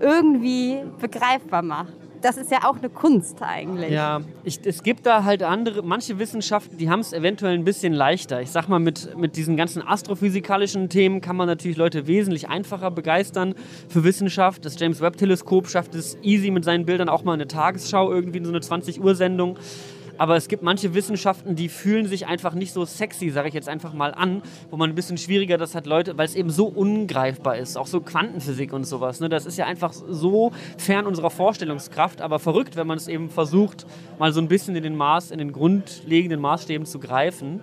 D: irgendwie begreifbar macht. Das ist ja auch eine Kunst eigentlich.
C: Ja, ich, es gibt da halt andere, manche Wissenschaften, die haben es eventuell ein bisschen leichter. Ich sag mal, mit, mit diesen ganzen astrophysikalischen Themen kann man natürlich Leute wesentlich einfacher begeistern für Wissenschaft. Das James Webb Teleskop schafft es easy mit seinen Bildern auch mal eine Tagesschau irgendwie in so eine 20 Uhr Sendung. Aber es gibt manche Wissenschaften, die fühlen sich einfach nicht so sexy, sage ich jetzt einfach mal an, wo man ein bisschen schwieriger das hat, Leute, weil es eben so ungreifbar ist, auch so Quantenphysik und sowas. Ne? Das ist ja einfach so fern unserer Vorstellungskraft, aber verrückt, wenn man es eben versucht, mal so ein bisschen in den Maß, in den grundlegenden Maßstäben zu greifen.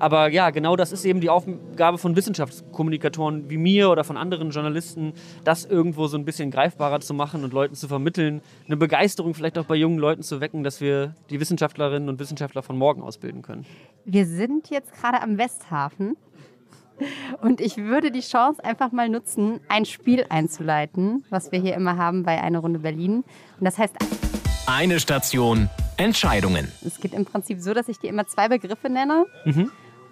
C: Aber ja, genau das ist eben die Aufgabe von Wissenschaftskommunikatoren wie mir oder von anderen Journalisten, das irgendwo so ein bisschen greifbarer zu machen und Leuten zu vermitteln, eine Begeisterung vielleicht auch bei jungen Leuten zu wecken, dass wir die Wissenschaftlerinnen und Wissenschaftler von morgen ausbilden können.
D: Wir sind jetzt gerade am Westhafen und ich würde die Chance einfach mal nutzen, ein Spiel einzuleiten, was wir hier immer haben bei Eine Runde Berlin. Und das heißt,
B: Eine Station, Entscheidungen.
D: es geht im Prinzip so, dass ich dir immer zwei Begriffe nenne.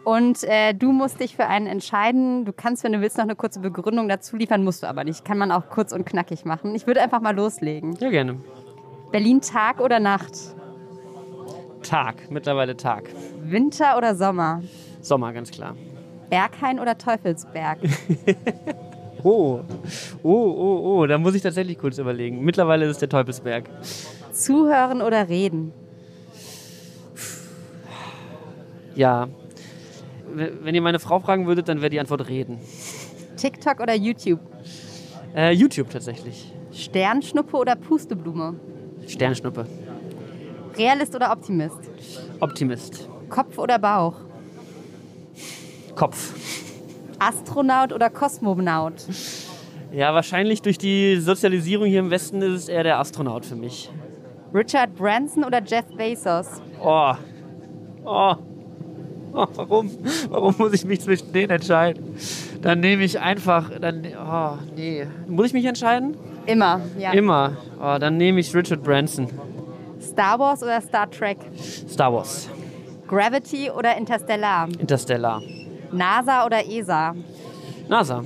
D: Und äh, du musst dich für einen entscheiden. Du kannst, wenn du willst, noch eine kurze Begründung dazu liefern, musst du aber nicht. Kann man auch kurz und knackig machen. Ich würde einfach mal loslegen.
C: Ja, gerne.
D: Berlin Tag oder Nacht?
C: Tag, mittlerweile Tag.
D: Winter oder Sommer?
C: Sommer, ganz klar.
D: Berghain oder Teufelsberg?
C: Oh, oh, oh, oh, da muss ich tatsächlich kurz überlegen. Mittlerweile ist es der Teufelsberg.
D: Zuhören oder reden?
C: Ja. Wenn ihr meine Frau fragen würdet, dann wäre die Antwort reden.
D: TikTok oder YouTube?
C: Äh, YouTube tatsächlich.
D: Sternschnuppe oder Pusteblume?
C: Sternschnuppe.
D: Realist oder Optimist?
C: Optimist.
D: Kopf oder Bauch?
C: Kopf.
D: Astronaut oder Kosmonaut?
C: Ja, wahrscheinlich durch die Sozialisierung hier im Westen ist es eher der Astronaut für mich.
D: Richard Branson oder Jeff Bezos?
C: Oh. Oh. warum? Warum muss ich mich zwischen denen entscheiden? Dann nehme ich einfach. Dann, oh, nee. Muss ich mich entscheiden?
D: Immer, ja.
C: Immer. Oh, dann nehme ich Richard Branson.
D: Star Wars oder Star Trek?
C: Star Wars.
D: Gravity oder Interstellar?
C: Interstellar.
D: NASA oder ESA?
C: NASA.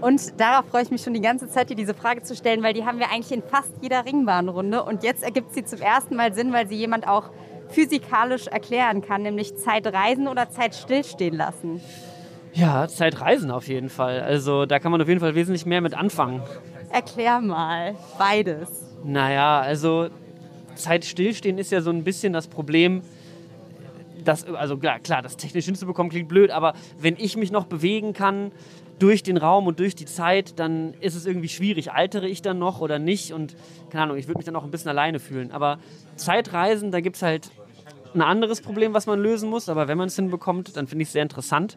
D: Und darauf freue ich mich schon die ganze Zeit, dir diese Frage zu stellen, weil die haben wir eigentlich in fast jeder Ringbahnrunde. Und jetzt ergibt sie zum ersten Mal Sinn, weil sie jemand auch physikalisch erklären kann, nämlich Zeit reisen oder Zeit stillstehen lassen.
C: Ja, Zeitreisen auf jeden Fall. Also da kann man auf jeden Fall wesentlich mehr mit anfangen.
D: Erklär mal, beides.
C: Naja, also Zeit stillstehen ist ja so ein bisschen das Problem, das, also klar, klar, das technisch hinzubekommen klingt blöd, aber wenn ich mich noch bewegen kann durch den Raum und durch die Zeit, dann ist es irgendwie schwierig. Altere ich dann noch oder nicht? Und keine Ahnung, ich würde mich dann auch ein bisschen alleine fühlen. Aber Zeitreisen, da gibt es halt ein anderes Problem, was man lösen muss. Aber wenn man es hinbekommt, dann finde ich es sehr interessant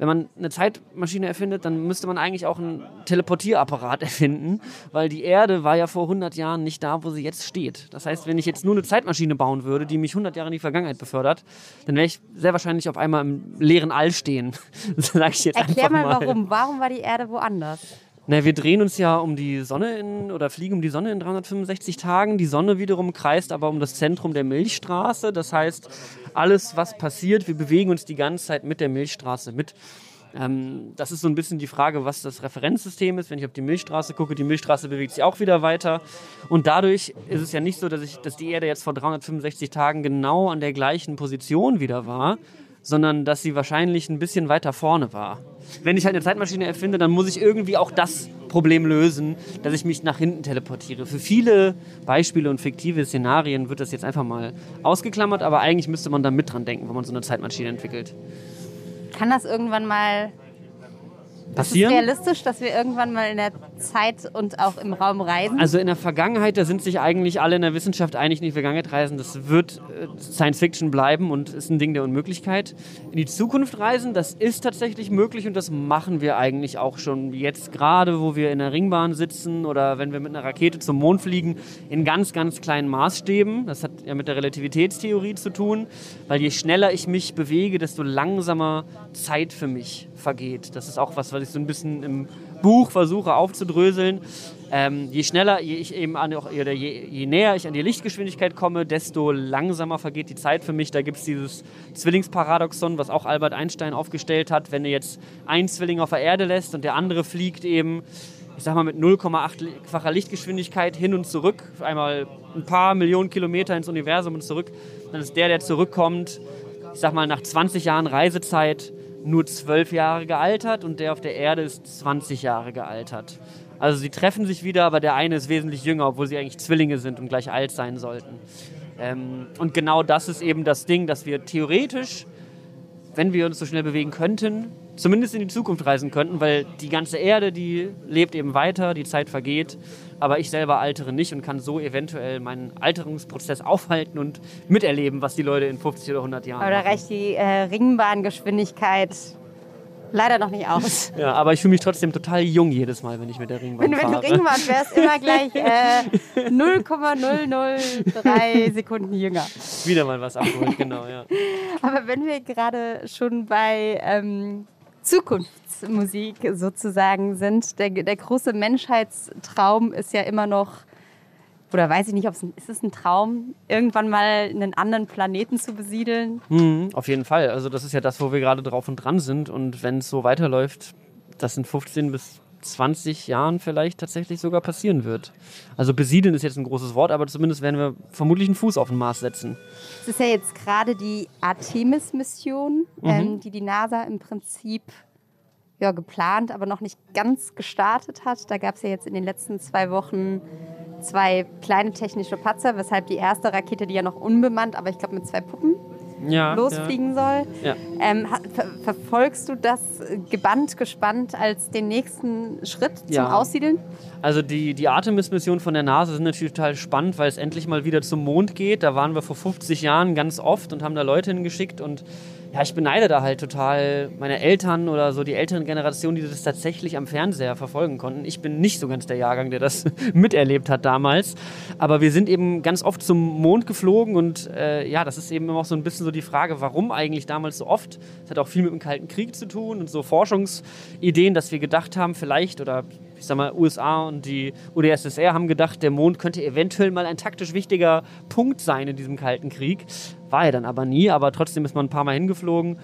C: wenn man eine Zeitmaschine erfindet, dann müsste man eigentlich auch einen Teleportierapparat erfinden, weil die Erde war ja vor 100 Jahren nicht da, wo sie jetzt steht. Das heißt, wenn ich jetzt nur eine Zeitmaschine bauen würde, die mich 100 Jahre in die Vergangenheit befördert, dann wäre ich sehr wahrscheinlich auf einmal im leeren All stehen.
D: Sag ich jetzt Erklär mal, mal warum. Warum war die Erde woanders?
C: Na, wir drehen uns ja um die Sonne in, oder fliegen um die Sonne in 365 Tagen. Die Sonne wiederum kreist aber um das Zentrum der Milchstraße. Das heißt, alles, was passiert, wir bewegen uns die ganze Zeit mit der Milchstraße mit. Ähm, das ist so ein bisschen die Frage, was das Referenzsystem ist. Wenn ich auf die Milchstraße gucke, die Milchstraße bewegt sich auch wieder weiter. Und dadurch ist es ja nicht so, dass, ich, dass die Erde jetzt vor 365 Tagen genau an der gleichen Position wieder war, sondern dass sie wahrscheinlich ein bisschen weiter vorne war. Wenn ich halt eine Zeitmaschine erfinde, dann muss ich irgendwie auch das Problem lösen, dass ich mich nach hinten teleportiere. Für viele Beispiele und fiktive Szenarien wird das jetzt einfach mal ausgeklammert, aber eigentlich müsste man da mit dran denken, wenn man so eine Zeitmaschine entwickelt.
D: Kann das irgendwann mal
C: passieren.
D: Ist es realistisch, dass wir irgendwann mal in der Zeit und auch im Raum reisen?
C: Also in der Vergangenheit, da sind sich eigentlich alle in der Wissenschaft einig, in die Vergangenheit reisen, das wird äh, Science Fiction bleiben und ist ein Ding der Unmöglichkeit. In die Zukunft reisen, das ist tatsächlich möglich und das machen wir eigentlich auch schon jetzt gerade, wo wir in der Ringbahn sitzen oder wenn wir mit einer Rakete zum Mond fliegen, in ganz, ganz kleinen Maßstäben. Das hat ja mit der Relativitätstheorie zu tun, weil je schneller ich mich bewege, desto langsamer Zeit für mich vergeht. Das ist auch was, was ich so ein bisschen im Buch versuche aufzudröseln. Ähm, je schneller je ich eben an, oder je, je, näher ich an die Lichtgeschwindigkeit komme, desto langsamer vergeht die Zeit für mich. Da gibt es dieses Zwillingsparadoxon, was auch Albert Einstein aufgestellt hat. Wenn er jetzt einen Zwilling auf der Erde lässt und der andere fliegt eben, ich sag mal, mit 0,8-facher Lichtgeschwindigkeit hin und zurück, einmal ein paar Millionen Kilometer ins Universum und zurück, dann ist der, der zurückkommt, ich sag mal, nach 20 Jahren Reisezeit nur zwölf Jahre gealtert und der auf der Erde ist 20 Jahre gealtert. Also sie treffen sich wieder, aber der eine ist wesentlich jünger, obwohl sie eigentlich Zwillinge sind und gleich alt sein sollten. Ähm, und genau das ist eben das Ding, dass wir theoretisch, wenn wir uns so schnell bewegen könnten, zumindest in die Zukunft reisen könnten, weil die ganze Erde, die lebt eben weiter, die Zeit vergeht aber ich selber altere nicht und kann so eventuell meinen Alterungsprozess aufhalten und miterleben, was die Leute in 50 oder 100 Jahren
D: Aber da reicht die äh, Ringbahngeschwindigkeit leider noch nicht aus.
C: Ja, aber ich fühle mich trotzdem total jung jedes Mal, wenn ich mit der Ringbahn
D: wenn,
C: fahre.
D: Wenn du Ringbahn fährst, immer gleich äh, 0,003 Sekunden jünger.
C: Wieder mal was abholen, genau, ja.
D: Aber wenn wir gerade schon bei ähm, Zukunftsmusik sozusagen sind. Der, der große Menschheitstraum ist ja immer noch, oder weiß ich nicht, ob es ist es ein Traum, irgendwann mal einen anderen Planeten zu besiedeln?
C: Mhm, auf jeden Fall. Also das ist ja das, wo wir gerade drauf und dran sind. Und wenn es so weiterläuft, das in 15 bis 20 Jahren vielleicht tatsächlich sogar passieren wird. Also besiedeln ist jetzt ein großes Wort, aber zumindest werden wir vermutlich einen Fuß auf den Mars setzen.
D: Es ist ja jetzt gerade die Artemis-Mission, mhm. ähm, die die NASA im Prinzip ja, geplant, aber noch nicht ganz gestartet hat. Da gab es ja jetzt in den letzten zwei Wochen zwei kleine technische Patzer, weshalb die erste Rakete, die ja noch unbemannt, aber ich glaube mit zwei Puppen, ja, losfliegen ja. soll. Ja. Ähm, ver verfolgst du das gebannt, gespannt als den nächsten Schritt zum Aussiedeln?
C: Also die, die Artemis-Mission von der NASA sind natürlich total spannend, weil es endlich mal wieder zum Mond geht. Da waren wir vor 50 Jahren ganz oft und haben da Leute hingeschickt und ja, ich beneide da halt total meine Eltern oder so die älteren Generationen, die das tatsächlich am Fernseher verfolgen konnten. Ich bin nicht so ganz der Jahrgang, der das miterlebt hat damals. Aber wir sind eben ganz oft zum Mond geflogen und äh, ja, das ist eben auch so ein bisschen so die Frage, warum eigentlich damals so oft. Das hat auch viel mit dem Kalten Krieg zu tun und so Forschungsideen, dass wir gedacht haben, vielleicht oder ich sag mal, USA und die UdSSR haben gedacht, der Mond könnte eventuell mal ein taktisch wichtiger Punkt sein in diesem Kalten Krieg. War er dann aber nie, aber trotzdem ist man ein paar Mal hingeflogen.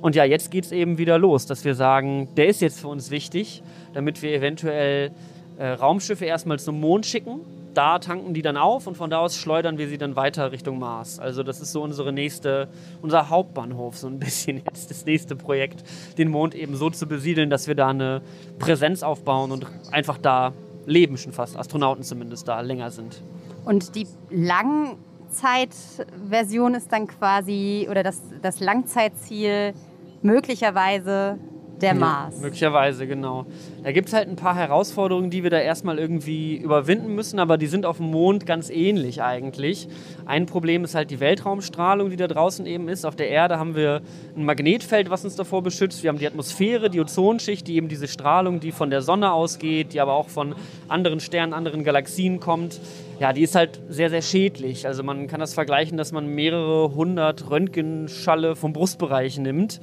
C: Und ja, jetzt geht es eben wieder los, dass wir sagen, der ist jetzt für uns wichtig, damit wir eventuell äh, Raumschiffe erstmal zum Mond schicken. Da tanken die dann auf und von da aus schleudern wir sie dann weiter Richtung Mars. Also das ist so unsere nächste, unser Hauptbahnhof, so ein bisschen jetzt das nächste Projekt, den Mond eben so zu besiedeln, dass wir da eine Präsenz aufbauen und einfach da leben schon fast, Astronauten zumindest da länger sind.
D: Und die Langzeitversion ist dann quasi, oder das, das Langzeitziel möglicherweise der Mars.
C: Ja, möglicherweise, genau. Da gibt es halt ein paar Herausforderungen, die wir da erstmal irgendwie überwinden müssen, aber die sind auf dem Mond ganz ähnlich eigentlich. Ein Problem ist halt die Weltraumstrahlung, die da draußen eben ist. Auf der Erde haben wir ein Magnetfeld, was uns davor beschützt. Wir haben die Atmosphäre, die Ozonschicht, die eben diese Strahlung, die von der Sonne ausgeht, die aber auch von anderen Sternen, anderen Galaxien kommt, ja, die ist halt sehr, sehr schädlich. Also man kann das vergleichen, dass man mehrere hundert Röntgenschalle vom Brustbereich nimmt,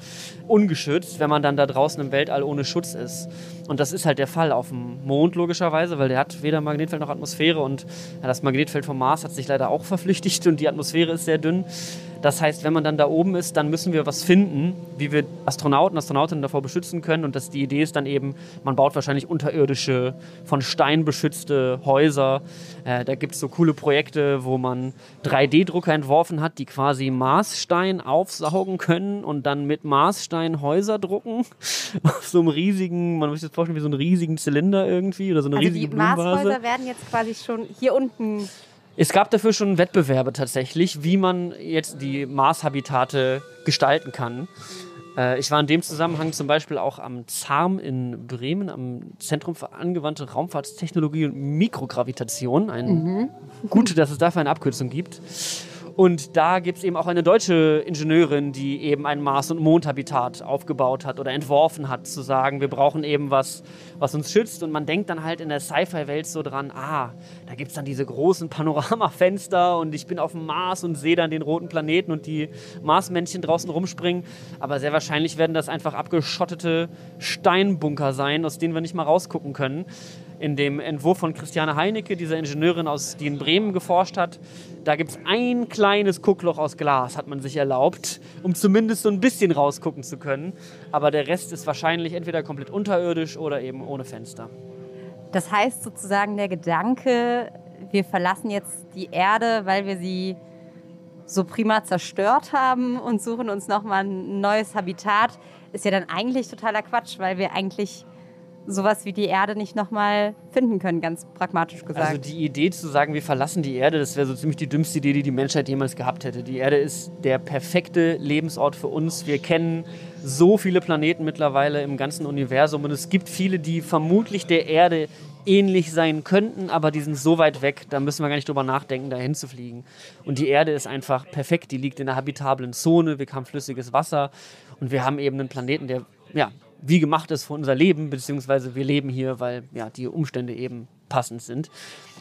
C: ungeschützt, wenn man dann da draußen im Weltall ohne Schutz ist. Und das ist halt der Fall auf dem Mond logischerweise, weil der hat weder Magnetfeld noch Atmosphäre und das Magnetfeld vom Mars hat sich leider auch verflüchtigt und die Atmosphäre ist sehr dünn. Das heißt, wenn man dann da oben ist, dann müssen wir was finden, wie wir Astronauten, Astronautinnen davor beschützen können. Und das, die Idee ist dann eben, man baut wahrscheinlich unterirdische, von Stein beschützte Häuser. Äh, da gibt es so coole Projekte, wo man 3D-Drucker entworfen hat, die quasi Marsstein aufsaugen können und dann mit Marsstein Häuser drucken. Auf so einem riesigen, man muss das vorstellen, wie so einen riesigen Zylinder irgendwie oder so eine
D: also
C: riesige
D: die
C: Blumenvase.
D: Marshäuser werden jetzt quasi schon hier unten
C: Es gab dafür schon Wettbewerbe tatsächlich, wie man jetzt die Mars-Habitate gestalten kann. Äh, ich war in dem Zusammenhang zum Beispiel auch am ZARM in Bremen, am Zentrum für angewandte Raumfahrtstechnologie und Mikrogravitation. Ein Gute, dass es dafür eine Abkürzung gibt. Und da gibt es eben auch eine deutsche Ingenieurin, die eben ein Mars- und Mondhabitat aufgebaut hat oder entworfen hat, zu sagen, wir brauchen eben was, was uns schützt. Und man denkt dann halt in der Sci-Fi-Welt so dran, ah, da gibt es dann diese großen Panoramafenster und ich bin auf dem Mars und sehe dann den roten Planeten und die Marsmännchen draußen rumspringen. Aber sehr wahrscheinlich werden das einfach abgeschottete Steinbunker sein, aus denen wir nicht mal rausgucken können in dem Entwurf von Christiane Heinecke, dieser Ingenieurin, aus, die in Bremen geforscht hat, da gibt es ein kleines Guckloch aus Glas, hat man sich erlaubt, um zumindest so ein bisschen rausgucken zu können. Aber der Rest ist wahrscheinlich entweder komplett unterirdisch oder eben ohne Fenster.
D: Das heißt sozusagen der Gedanke, wir verlassen jetzt die Erde, weil wir sie so prima zerstört haben und suchen uns nochmal ein neues Habitat, ist ja dann eigentlich totaler Quatsch, weil wir eigentlich sowas wie die Erde nicht nochmal finden können, ganz pragmatisch gesagt.
C: Also die Idee zu sagen, wir verlassen die Erde, das wäre so ziemlich die dümmste Idee, die die Menschheit jemals gehabt hätte. Die Erde ist der perfekte Lebensort für uns. Wir kennen so viele Planeten mittlerweile im ganzen Universum und es gibt viele, die vermutlich der Erde ähnlich sein könnten, aber die sind so weit weg, da müssen wir gar nicht drüber nachdenken, dahin zu fliegen. Und die Erde ist einfach perfekt, die liegt in einer habitablen Zone, wir haben flüssiges Wasser und wir haben eben einen Planeten, der ja, wie gemacht ist für unser Leben, beziehungsweise wir leben hier, weil ja, die Umstände eben passend sind.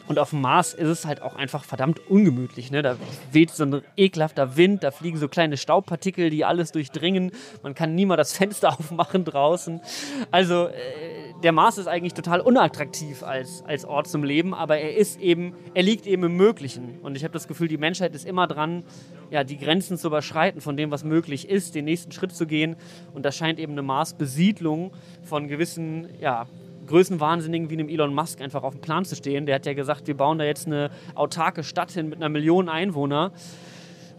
C: Und auf dem Mars ist es halt auch einfach verdammt ungemütlich. Ne? Da weht so ein ekelhafter Wind, da fliegen so kleine Staubpartikel, die alles durchdringen. Man kann nie mal das Fenster aufmachen draußen. Also äh, der Mars ist eigentlich total unattraktiv als, als Ort zum Leben, aber er ist eben, er liegt eben im Möglichen. Und ich habe das Gefühl, die Menschheit ist immer dran, ja, die Grenzen zu überschreiten von dem, was möglich ist, den nächsten Schritt zu gehen. Und da scheint eben eine Marsbesiedlung von gewissen, ja, Größenwahnsinnigen wie einem Elon Musk einfach auf dem Plan zu stehen. Der hat ja gesagt, wir bauen da jetzt eine autarke Stadt hin mit einer Million Einwohner.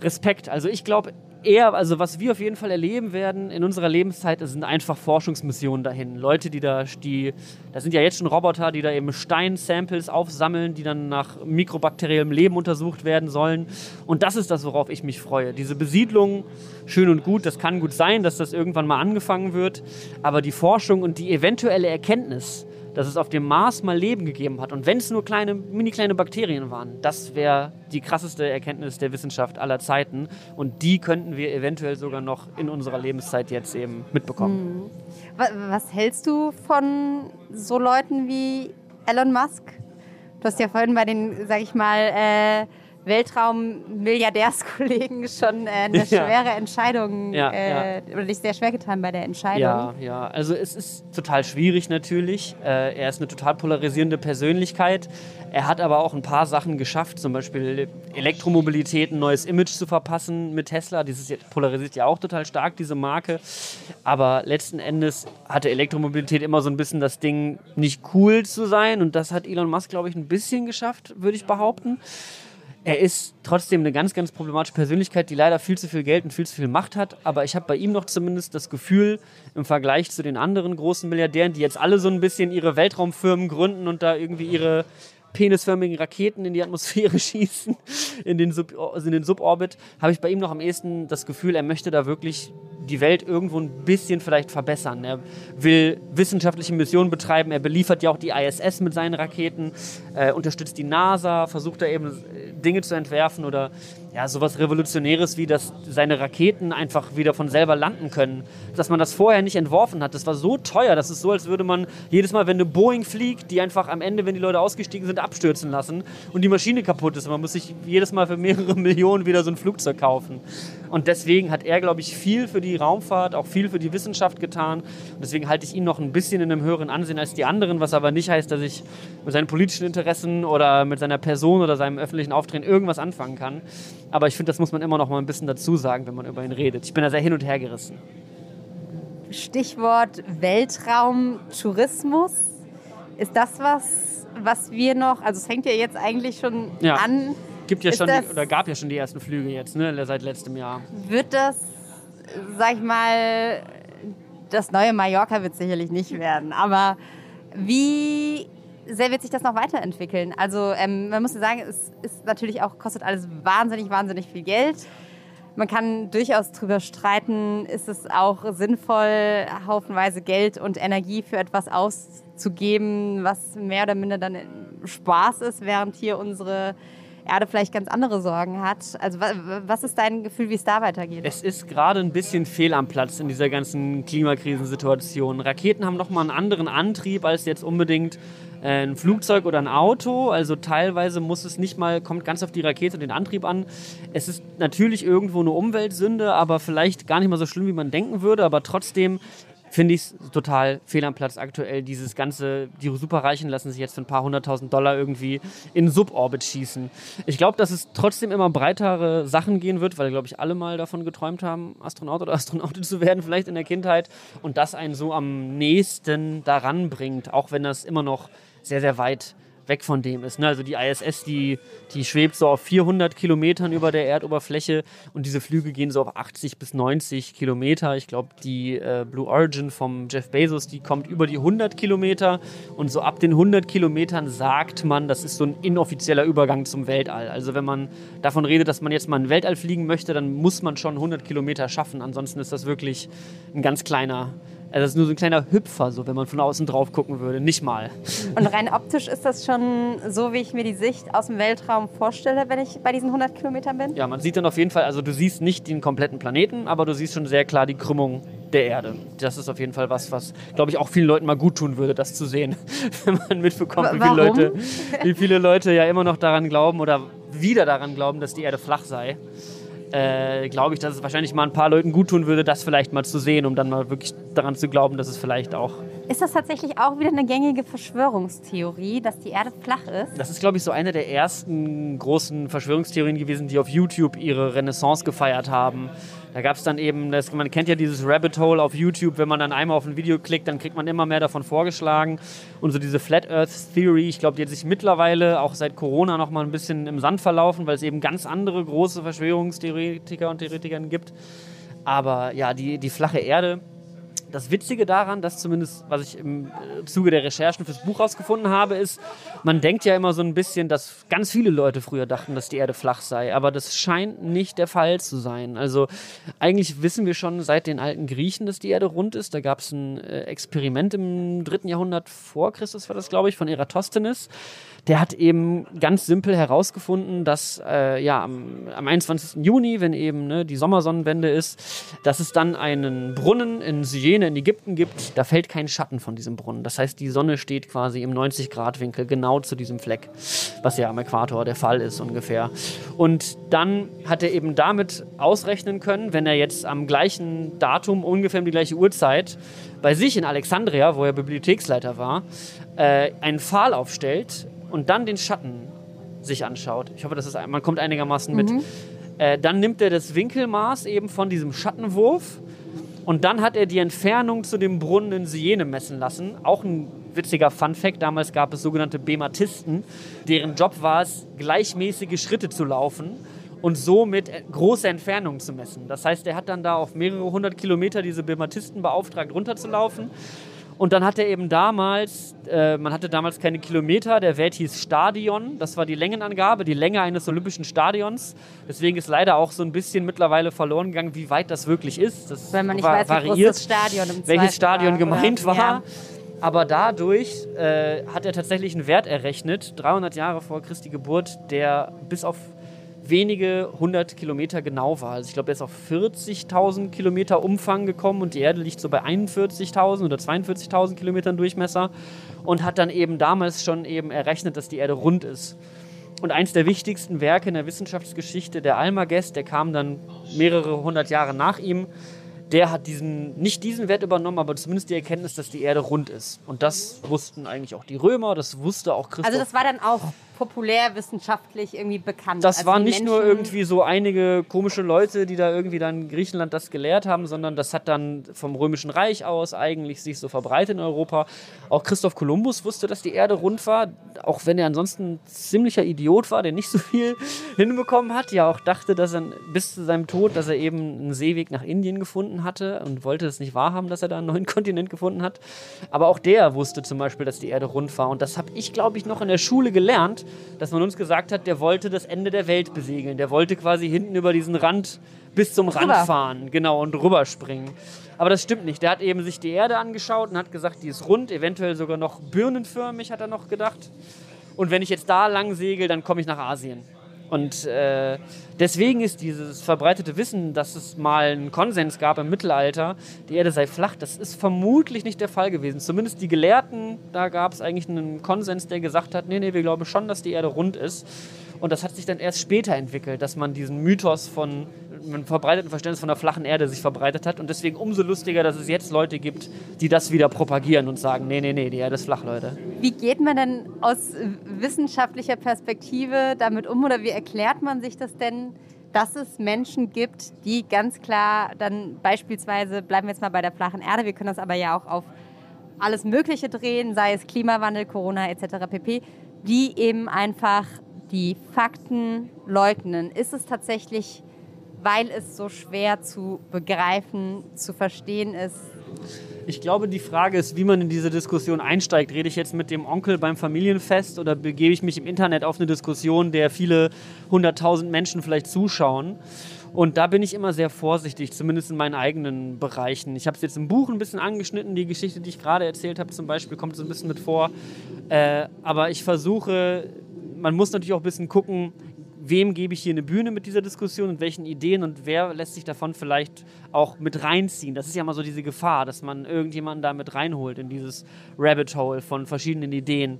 C: Respekt. Also ich glaube eher, also was wir auf jeden Fall erleben werden in unserer Lebenszeit, sind einfach Forschungsmissionen dahin. Leute, die da, die, da sind ja jetzt schon Roboter, die da eben Steinsamples aufsammeln, die dann nach mikrobakteriellem Leben untersucht werden sollen. Und das ist das, worauf ich mich freue. Diese Besiedlung, schön und gut, das kann gut sein, dass das irgendwann mal angefangen wird, aber die Forschung und die eventuelle Erkenntnis, dass es auf dem Mars mal Leben gegeben hat. Und wenn es nur kleine, mini kleine Bakterien waren, das wäre die krasseste Erkenntnis der Wissenschaft aller Zeiten. Und die könnten wir eventuell sogar noch in unserer Lebenszeit jetzt eben mitbekommen.
D: was, was hältst du von so Leuten wie Elon Musk? Du hast ja vorhin bei den, sag ich mal, äh, Weltraum-Milliardärskollegen schon äh, eine
C: Ja.
D: schwere Entscheidung
C: Ja,
D: äh, oder dich sehr schwer getan bei der Entscheidung.
C: Ja, ja. Also es ist total schwierig natürlich. Äh, er ist eine total polarisierende Persönlichkeit. Er hat aber auch ein paar Sachen geschafft, zum Beispiel Elektromobilität ein neues Image zu verpassen mit Tesla. Dieses polarisiert ja auch total stark, diese Marke. Aber letzten Endes hatte Elektromobilität immer so ein bisschen das Ding, nicht cool zu sein. Und das hat Elon Musk, glaube ich, ein bisschen geschafft, würde ich behaupten. Er ist trotzdem eine ganz, ganz problematische Persönlichkeit, die leider viel zu viel Geld und viel zu viel Macht hat. Aber ich habe bei ihm noch zumindest das Gefühl, im Vergleich zu den anderen großen Milliardären, die jetzt alle so ein bisschen ihre Weltraumfirmen gründen und da irgendwie ihre penisförmigen Raketen in die Atmosphäre schießen, in den, Sub in den Suborbit, habe ich bei ihm noch am ehesten das Gefühl, er möchte da wirklich die Welt irgendwo ein bisschen vielleicht verbessern. Er will wissenschaftliche Missionen betreiben, er beliefert ja auch die ISS mit seinen Raketen, äh, unterstützt die NASA, versucht da eben äh, Dinge zu entwerfen oder ja, sowas Revolutionäres wie, dass seine Raketen einfach wieder von selber landen können. Dass man das vorher nicht entworfen hat, das war so teuer, das ist so, als würde man jedes Mal, wenn eine Boeing fliegt, die einfach am Ende, wenn die Leute ausgestiegen sind, abstürzen lassen und die Maschine kaputt ist. Und man muss sich jedes Mal für mehrere Millionen wieder so ein Flugzeug kaufen. Und deswegen hat er, glaube ich, viel für die Raumfahrt, auch viel für die Wissenschaft getan. Und deswegen halte ich ihn noch ein bisschen in einem höheren Ansehen als die anderen, was aber nicht heißt, dass ich mit seinen politischen Interessen oder mit seiner Person oder seinem öffentlichen Auftreten irgendwas anfangen kann. Aber ich finde, das muss man immer noch mal ein bisschen dazu sagen, wenn man über ihn redet. Ich bin da sehr hin und her gerissen.
D: Stichwort Weltraumtourismus. Ist das was, was wir noch, also es fängt ja jetzt eigentlich schon
C: Ja.
D: an,
C: Gibt ja
D: Ist
C: schon die, oder gab ja schon die ersten Flüge jetzt, ne, seit letztem Jahr.
D: wird das, sag ich mal, das neue Mallorca wird sicherlich nicht werden, aber wie sehr wird sich das noch weiterentwickeln? Also ähm, man muss sagen, es ist natürlich auch, kostet alles wahnsinnig, wahnsinnig viel Geld. Man kann durchaus drüber streiten, ist es auch sinnvoll, haufenweise Geld und Energie für etwas auszugeben, was mehr oder minder dann Spaß ist, während hier unsere Erde vielleicht ganz andere Sorgen hat. Also wa- was ist dein Gefühl, wie es da weitergeht?
C: Es ist gerade ein bisschen fehl am Platz in dieser ganzen Klimakrisensituation. Raketen haben nochmal einen anderen Antrieb als jetzt unbedingt ein Flugzeug oder ein Auto. Also teilweise muss es nicht mal, kommt ganz auf die Rakete und den Antrieb an. Es ist natürlich irgendwo eine Umweltsünde, aber vielleicht gar nicht mal so schlimm, wie man denken würde. Aber trotzdem finde ich es total fehl am Platz aktuell. Dieses ganze, die Superreichen lassen sich jetzt für ein paar hunderttausend Dollar irgendwie in Suborbit schießen. Ich glaube, dass es trotzdem immer breitere Sachen gehen wird, weil, glaube ich, alle mal davon geträumt haben, Astronaut oder Astronautin zu werden, vielleicht in der Kindheit. Und das einen so am nächsten daran bringt, auch wenn das immer noch sehr, sehr weit weg von dem ist. Ne? Also die ISS, die, die schwebt so auf 400 Kilometern über der Erdoberfläche und diese Flüge gehen so auf 80 bis 90 Kilometer. Ich glaube, die äh, Blue Origin vom Jeff Bezos, die kommt über die 100 Kilometer und so ab den 100 Kilometern sagt man, das ist so ein inoffizieller Übergang zum Weltall. Also wenn man davon redet, dass man jetzt mal in Weltall fliegen möchte, dann muss man schon 100 Kilometer schaffen. Ansonsten ist das wirklich ein ganz kleiner also das ist nur so ein kleiner Hüpfer, so wenn man von außen drauf gucken würde. Nicht mal.
D: Und rein optisch ist das schon so, wie ich mir die Sicht aus dem Weltraum vorstelle, wenn ich bei diesen 100 Kilometern bin?
C: Ja, man sieht dann auf jeden Fall, also du siehst nicht den kompletten Planeten, aber du siehst schon sehr klar die Krümmung der Erde. Das ist auf jeden Fall was, was, glaube ich, auch vielen Leuten mal gut tun würde, das zu sehen. Wenn man mitbekommt, wie viele? Leute, wie viele Leute ja immer noch daran glauben oder wieder daran glauben, dass die Erde flach sei. Äh, glaube ich, dass es wahrscheinlich mal ein paar Leuten gut tun würde, das vielleicht mal zu sehen, um dann mal wirklich daran zu glauben, dass es vielleicht auch
D: Ist das tatsächlich auch wieder eine gängige Verschwörungstheorie, dass die Erde flach ist?
C: Das ist, glaube ich, so eine der ersten großen Verschwörungstheorien gewesen, die auf YouTube ihre Renaissance gefeiert haben. Da gab es dann eben, das, man kennt ja dieses Rabbit Hole auf YouTube, wenn man dann einmal auf ein Video klickt, dann kriegt man immer mehr davon vorgeschlagen. Und so diese Flat Earth Theory, ich glaube, die hat sich mittlerweile auch seit Corona noch mal ein bisschen im Sand verlaufen, weil es eben ganz andere große Verschwörungstheoretiker und Theoretikern gibt. Aber ja, die, die flache Erde, das Witzige daran, das zumindest, was ich im äh, Zuge der Recherchen fürs Buch rausgefunden habe, ist, man denkt ja immer so ein bisschen, dass ganz viele Leute früher dachten, dass die Erde flach sei, aber das scheint nicht der Fall zu sein. Also eigentlich wissen wir schon seit den alten Griechen, dass die Erde rund ist. Da gab es ein äh, Experiment im dritten Jahrhundert vor Christus, war das glaube ich, von Eratosthenes. Der hat eben ganz simpel herausgefunden, dass äh, ja, am, am 21. Juni, wenn eben ne, die Sommersonnenwende ist, dass es dann einen Brunnen in Syene in Ägypten gibt. Da fällt kein Schatten von diesem Brunnen. Das heißt, die Sonne steht quasi im 90-Grad-Winkel genau zu diesem Fleck, was ja am Äquator der Fall ist ungefähr. Und dann hat er eben damit ausrechnen können, wenn er jetzt am gleichen Datum, ungefähr um die gleiche Uhrzeit, bei sich in Alexandria, wo er Bibliotheksleiter war, äh, einen Pfahl aufstellt und dann den Schatten sich anschaut. Ich hoffe, das ist, man kommt einigermaßen mit.
D: Mhm.
C: Äh, dann nimmt er das Winkelmaß eben von diesem Schattenwurf und dann hat er die Entfernung zu dem Brunnen in Siene messen lassen. Auch ein witziger Funfact: Damals gab es sogenannte Bematisten, deren Job war es, gleichmäßige Schritte zu laufen und somit große Entfernungen zu messen. Das heißt, er hat dann da auf mehrere hundert Kilometer diese Bematisten beauftragt, runterzulaufen. Und dann hat er eben damals, äh, man hatte damals keine Kilometer, der Wert hieß Stadion, das war die Längenangabe, die Länge eines olympischen Stadions. Deswegen ist leider auch so ein bisschen mittlerweile verloren gegangen, wie weit das wirklich ist. Das
D: Weil man nicht
C: va-
D: weiß,
C: variiert,
D: Stadion im
C: welches Stadion
D: war,
C: gemeint
D: oder?
C: war.
D: Ja.
C: Aber dadurch äh, hat er tatsächlich einen Wert errechnet, 300 Jahre vor Christi Geburt, der bis auf wenige hundert Kilometer genau war. Also ich glaube, er ist auf 40.000 Kilometer Umfang gekommen und die Erde liegt so bei 41.000 oder 42.000 Kilometern Durchmesser und hat dann eben damals schon eben errechnet, dass die Erde rund ist. Und eins der wichtigsten Werke in der Wissenschaftsgeschichte, der Almagest, der kam dann mehrere hundert Jahre nach ihm, der hat diesen, nicht diesen Wert übernommen, aber zumindest die Erkenntnis, dass die Erde rund ist. Und das wussten eigentlich auch die Römer, das wusste auch Christoph.
D: Also das war dann auch populärwissenschaftlich irgendwie bekannt.
C: Das
D: also
C: waren nicht nur
D: Menschen-
C: irgendwie so einige komische Leute, die da irgendwie dann in Griechenland das gelehrt haben, sondern das hat dann vom Römischen Reich aus eigentlich sich so verbreitet in Europa. Auch Christoph Kolumbus wusste, dass die Erde rund war, auch wenn er ansonsten ein ziemlicher Idiot war, der nicht so viel hinbekommen hat. Ja, auch dachte, dass er bis zu seinem Tod, dass er eben einen Seeweg nach Indien gefunden hatte und wollte es nicht wahrhaben, dass er da einen neuen Kontinent gefunden hat. Aber auch der wusste zum Beispiel, dass die Erde rund war. Und das habe ich, glaube ich, noch in der Schule gelernt, dass man uns gesagt hat, der wollte das Ende der Welt besegeln. Der wollte quasi hinten über diesen Rand bis zum Rand
D: Rüber.
C: fahren, genau, und rüberspringen. Aber das stimmt nicht. Der hat eben sich die Erde angeschaut und hat gesagt, die ist rund, eventuell sogar noch birnenförmig, hat er noch gedacht. Und wenn ich jetzt da lang segel, dann komme ich nach Asien. Und äh, deswegen ist dieses verbreitete Wissen, dass es mal einen Konsens gab im Mittelalter, die Erde sei flach, das ist vermutlich nicht der Fall gewesen. Zumindest die Gelehrten, da gab es eigentlich einen Konsens, der gesagt hat, nee, nee, wir glauben schon, dass die Erde rund ist. Und das hat sich dann erst später entwickelt, dass man diesen Mythos von einem verbreiteten Verständnis von der flachen Erde sich verbreitet hat. Und deswegen umso lustiger, dass es jetzt Leute gibt, die das wieder propagieren und sagen, nee, nee, nee, die Erde ist flach, Leute.
D: Wie geht man denn aus wissenschaftlicher Perspektive damit um oder wie erklärt man sich das denn, dass es Menschen gibt, die ganz klar dann beispielsweise, bleiben wir jetzt mal bei der flachen Erde, wir können das aber ja auch auf alles Mögliche drehen, sei es Klimawandel, Corona etc. pp., die eben einfach die Fakten leugnen. Ist es tatsächlich, weil es so schwer zu begreifen, zu verstehen ist,
C: Ich glaube, die Frage ist, wie man in diese Diskussion einsteigt. Rede ich jetzt mit dem Onkel beim Familienfest oder begebe ich mich im Internet auf eine Diskussion, der viele hunderttausend Menschen vielleicht zuschauen? Und da bin ich immer sehr vorsichtig, zumindest in meinen eigenen Bereichen. Ich habe es jetzt im Buch ein bisschen angeschnitten, die Geschichte, die ich gerade erzählt habe zum Beispiel, kommt so ein bisschen mit vor. Äh, aber ich versuche, man muss natürlich auch ein bisschen gucken, wem gebe ich hier eine Bühne mit dieser Diskussion und welchen Ideen und wer lässt sich davon vielleicht auch mit reinziehen. Das ist ja immer so diese Gefahr, dass man irgendjemanden da mit reinholt in dieses Rabbit Hole von verschiedenen Ideen.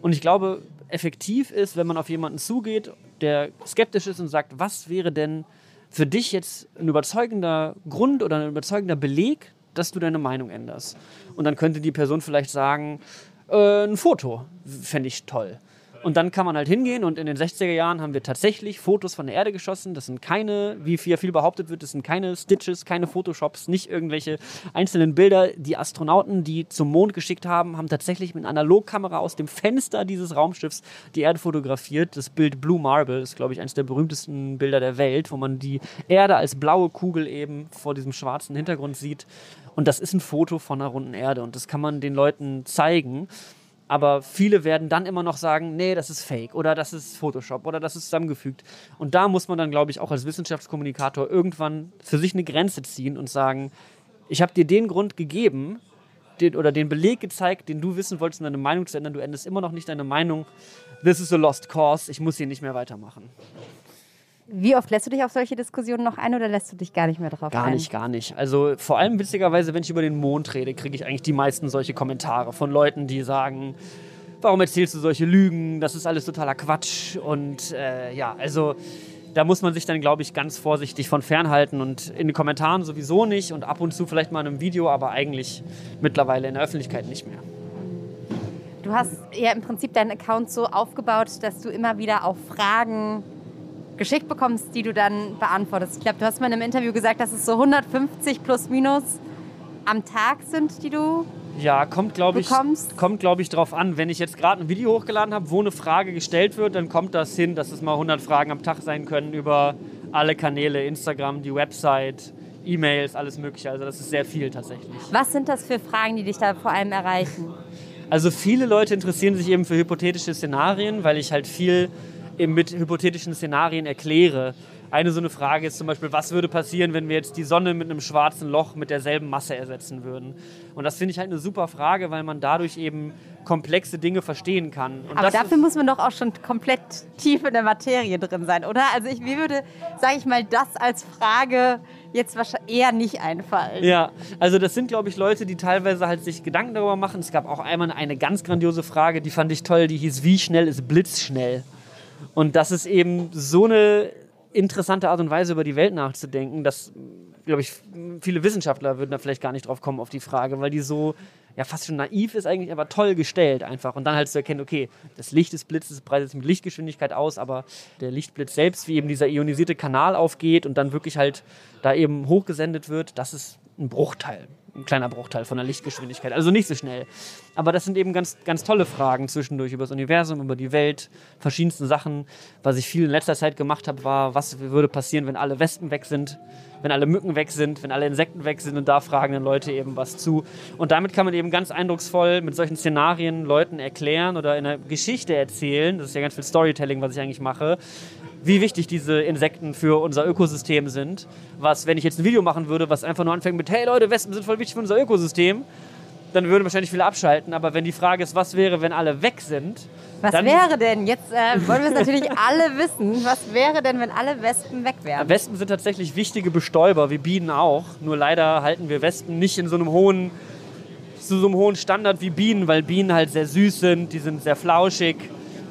C: Und ich glaube, effektiv ist, wenn man auf jemanden zugeht, der skeptisch ist und sagt, was wäre denn für dich jetzt ein überzeugender Grund oder ein überzeugender Beleg, dass du deine Meinung änderst? Und dann könnte die Person vielleicht sagen, äh, ein Foto fände ich toll. Und dann kann man halt hingehen und in den 60er Jahren haben wir tatsächlich Fotos von der Erde geschossen. Das sind keine, wie viel, viel behauptet wird, das sind keine Stitches, keine Photoshops, nicht irgendwelche einzelnen Bilder. Die Astronauten, die zum Mond geschickt haben, haben tatsächlich mit einer Analogkamera aus dem Fenster dieses Raumschiffs die Erde fotografiert. Das Bild Blue Marble ist, glaube ich, eines der berühmtesten Bilder der Welt, wo man die Erde als blaue Kugel eben vor diesem schwarzen Hintergrund sieht. Und das ist ein Foto von einer runden Erde und das kann man den Leuten zeigen. Aber viele werden dann immer noch sagen, nee, das ist Fake oder das ist Photoshop oder das ist zusammengefügt. Und da muss man dann, glaube ich, auch als Wissenschaftskommunikator irgendwann für sich eine Grenze ziehen und sagen, ich habe dir den Grund gegeben den, oder den Beleg gezeigt, den du wissen wolltest, um deine Meinung zu ändern. Du änderst immer noch nicht deine Meinung. this is a lost cause, ich muss hier nicht mehr weitermachen.
D: Wie oft lässt du dich auf solche Diskussionen noch ein oder lässt du dich gar nicht mehr drauf
C: Gar
D: ein?
C: nicht, gar nicht. Also vor allem witzigerweise, wenn ich über den Mond rede, kriege ich eigentlich die meisten solche Kommentare von Leuten, die sagen, warum erzählst du solche Lügen? Das ist alles totaler Quatsch. Und äh, ja, also da muss man sich dann, glaube ich, ganz vorsichtig von fernhalten und in den Kommentaren sowieso nicht und ab und zu vielleicht mal in einem Video, aber eigentlich mittlerweile in der Öffentlichkeit nicht mehr.
D: Du hast ja im Prinzip deinen Account so aufgebaut, dass du immer wieder auch Fragen geschickt bekommst, die du dann beantwortest. Ich glaube, du hast mal in einem Interview gesagt, dass es so 150 plus minus am Tag sind, die du
C: Ja, kommt, glaube ich,
D: bekommst.
C: kommt, glaube ich, drauf an. Wenn ich jetzt gerade ein Video hochgeladen habe, wo eine Frage gestellt wird, dann kommt das hin, dass es mal 100 Fragen am Tag sein können über alle Kanäle, Instagram, die Website, E-Mails, alles Mögliche. Also das ist sehr viel tatsächlich.
D: Was sind das für Fragen, die dich da vor allem erreichen?
C: Also viele Leute interessieren sich eben für hypothetische Szenarien, weil ich halt viel mit hypothetischen Szenarien erkläre. Eine so eine Frage ist zum Beispiel, was würde passieren, wenn wir jetzt die Sonne mit einem schwarzen Loch mit derselben Masse ersetzen würden? Und das finde ich halt eine super Frage, weil man dadurch eben komplexe Dinge verstehen kann. Und
D: Aber dafür muss man doch auch schon komplett tief in der Materie drin sein, oder? Also ich, mir würde, sage ich mal, das als Frage jetzt wahrscheinlich eher nicht einfallen.
C: Ja, also das sind, glaube ich, Leute, die teilweise halt sich Gedanken darüber machen. Es gab auch einmal eine ganz grandiose Frage, die fand ich toll, die hieß, wie schnell ist blitzschnell? Und das ist eben so eine interessante Art und Weise, über die Welt nachzudenken, dass, glaube ich, viele Wissenschaftler würden da vielleicht gar nicht drauf kommen auf die Frage, weil die so, ja, fast schon naiv ist eigentlich, aber toll gestellt einfach. Und dann halt zu erkennen, okay, das Licht des Blitzes breitet sich mit Lichtgeschwindigkeit aus, aber der Lichtblitz selbst, wie eben dieser ionisierte Kanal aufgeht und dann wirklich halt da eben hochgesendet wird, das ist ein Bruchteil, ein kleiner Bruchteil von der Lichtgeschwindigkeit. Also nicht so schnell. Aber das sind eben ganz, ganz tolle Fragen zwischendurch über das Universum, über die Welt, verschiedenste Sachen. Was ich viel in letzter Zeit gemacht habe, war, was würde passieren, wenn alle Wespen weg sind, wenn alle Mücken weg sind, wenn alle Insekten weg sind und da fragen dann Leute eben was zu. Und damit kann man eben ganz eindrucksvoll mit solchen Szenarien Leuten erklären oder in einer Geschichte erzählen, das ist ja ganz viel Storytelling, was ich eigentlich mache, wie wichtig diese Insekten für unser Ökosystem sind. Was, wenn ich jetzt ein Video machen würde, was einfach nur anfängt mit, hey Leute, Wespen sind voll wichtig für unser Ökosystem, dann würden wahrscheinlich viele abschalten. Aber wenn die Frage ist, was wäre, wenn alle weg sind,
D: Was wäre denn, jetzt äh, wollen wir es natürlich alle wissen, was wäre denn, wenn alle Wespen weg wären?
C: Wespen sind tatsächlich wichtige Bestäuber, wie Bienen auch. Nur leider halten wir Wespen nicht in so einem hohen, zu so einem hohen Standard wie Bienen, weil Bienen halt sehr süß sind, die sind sehr flauschig.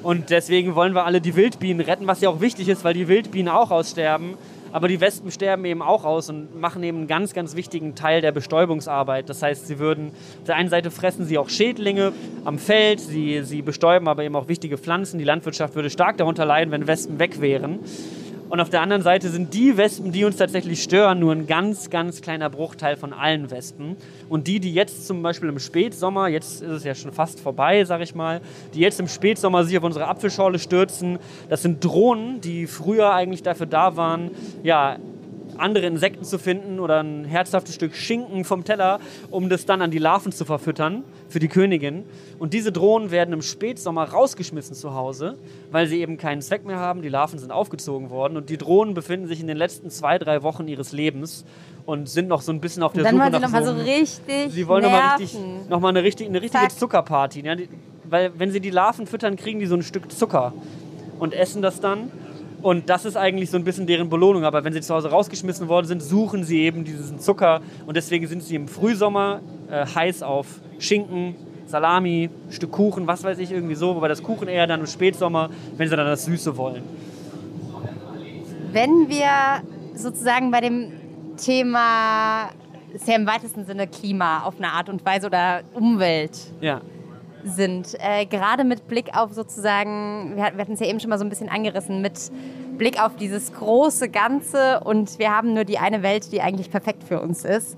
C: Und deswegen wollen wir alle die Wildbienen retten, was ja auch wichtig ist, weil die Wildbienen auch aussterben. Aber die Wespen sterben eben auch aus und machen eben einen ganz, ganz wichtigen Teil der Bestäubungsarbeit. Das heißt, sie würden, auf der einen Seite fressen sie auch Schädlinge am Feld, sie, sie bestäuben aber eben auch wichtige Pflanzen. Die Landwirtschaft würde stark darunter leiden, wenn Wespen weg wären. Und auf der anderen Seite sind die Wespen, die uns tatsächlich stören, nur ein ganz, ganz kleiner Bruchteil von allen Wespen. Und die, die jetzt zum Beispiel im Spätsommer, jetzt ist es ja schon fast vorbei, sag ich mal, die jetzt im Spätsommer sich auf unsere Apfelschorle stürzen, das sind Drohnen, die früher eigentlich dafür da waren, ja, andere Insekten zu finden oder ein herzhaftes Stück Schinken vom Teller, um das dann an die Larven zu verfüttern für die Königin. Und diese Drohnen werden im Spätsommer rausgeschmissen zu Hause, weil sie eben keinen Zweck mehr haben. Die Larven sind aufgezogen worden und die Drohnen befinden sich in den letzten zwei, drei Wochen ihres Lebens und sind noch so ein bisschen auf der
D: Dann
C: Suche
D: wollen sie
C: nach
D: nochmal
C: so
D: so
C: einem-
D: richtig
C: Sie wollen nochmal richtig, noch mal eine, richtig, eine richtige
D: Zack.
C: Zuckerparty. Ja? Die, weil wenn sie die Larven füttern, kriegen die so ein Stück Zucker und essen das dann. Und das ist eigentlich so ein bisschen deren Belohnung. Aber wenn sie zu Hause rausgeschmissen worden sind, suchen sie eben diesen Zucker. Und deswegen sind sie im Frühsommer äh, heiß auf Schinken, Salami, Stück Kuchen, was weiß ich, irgendwie so. Wobei das Kuchen eher dann im Spätsommer, wenn sie dann das Süße wollen.
D: Wenn wir sozusagen bei dem Thema, ist ja im weitesten Sinne Klima auf eine Art und Weise oder Umwelt
C: Ja.
D: Sind, äh, gerade mit Blick auf sozusagen, wir, hat- wir hatten es ja eben schon mal so ein bisschen angerissen, mit Blick auf dieses große Ganze und wir haben nur die eine Welt, die eigentlich perfekt für uns ist.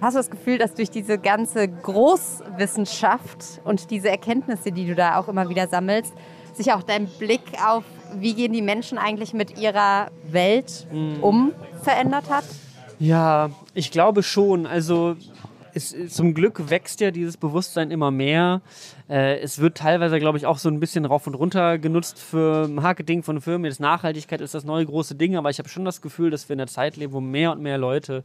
D: Hast du das Gefühl, dass durch diese ganze Großwissenschaft und diese Erkenntnisse, die du da auch immer wieder sammelst, sich auch dein Blick auf, wie gehen die Menschen eigentlich mit ihrer Welt um, verändert hat?
C: Ja, ich glaube schon. Also es, zum Glück wächst ja dieses Bewusstsein immer mehr. Äh, es wird teilweise, glaube ich, auch so ein bisschen rauf und runter genutzt für Marketing von Firmen. Jetzt Nachhaltigkeit ist das neue große Ding, aber ich habe schon das Gefühl, dass wir in einer Zeit leben, wo mehr und mehr Leute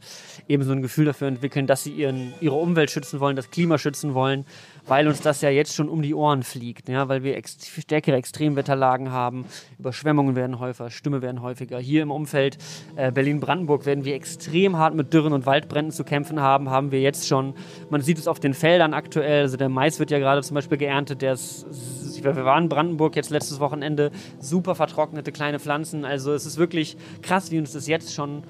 C: eben so ein Gefühl dafür entwickeln, dass sie ihren, ihre Umwelt schützen wollen, das Klima schützen wollen weil uns das ja jetzt schon um die Ohren fliegt, ja, weil wir ex stärkere Extremwetterlagen haben, Überschwemmungen werden häufiger, Stürme werden häufiger. Hier im Umfeld äh, Berlin-Brandenburg werden wir extrem hart mit Dürren und Waldbränden zu kämpfen haben, haben wir jetzt schon. Man sieht es auf den Feldern aktuell, also der Mais wird ja gerade zum Beispiel geerntet, der ist, wir waren in Brandenburg jetzt letztes Wochenende, super vertrocknete kleine Pflanzen, also es ist wirklich krass, wie uns das jetzt schon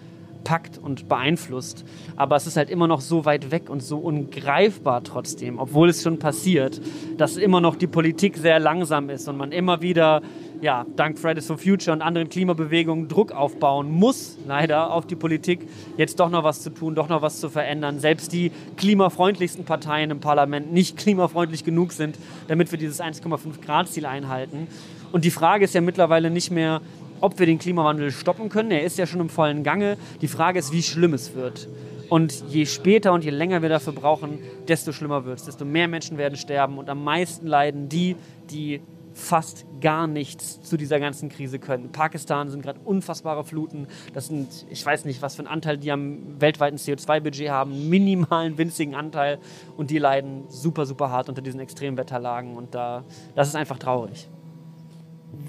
C: packt und beeinflusst. Aber es ist halt immer noch so weit weg und so ungreifbar trotzdem, obwohl es schon passiert, dass immer noch die Politik sehr langsam ist und man immer wieder, ja, dank Fridays for Future und anderen Klimabewegungen Druck aufbauen muss, leider, auf die Politik, jetzt doch noch was zu tun, doch noch was zu verändern. Selbst die klimafreundlichsten Parteien im Parlament nicht klimafreundlich genug sind, damit wir dieses 1,5 Grad Ziel einhalten. Und die Frage ist ja mittlerweile nicht mehr, ob wir den Klimawandel stoppen können. Er ist ja schon im vollen Gange. Die Frage ist, wie schlimm es wird. Und je später und je länger wir dafür brauchen, desto schlimmer wird es. Desto mehr Menschen werden sterben und am meisten leiden die, die fast gar nichts zu dieser ganzen Krise können. In Pakistan sind gerade unfassbare Fluten. Das sind, ich weiß nicht, was für einen Anteil die am weltweiten CO2-Budget haben, minimalen, winzigen Anteil. Und die leiden super, super hart unter diesen Extremwetterlagen. Und da, das ist einfach traurig.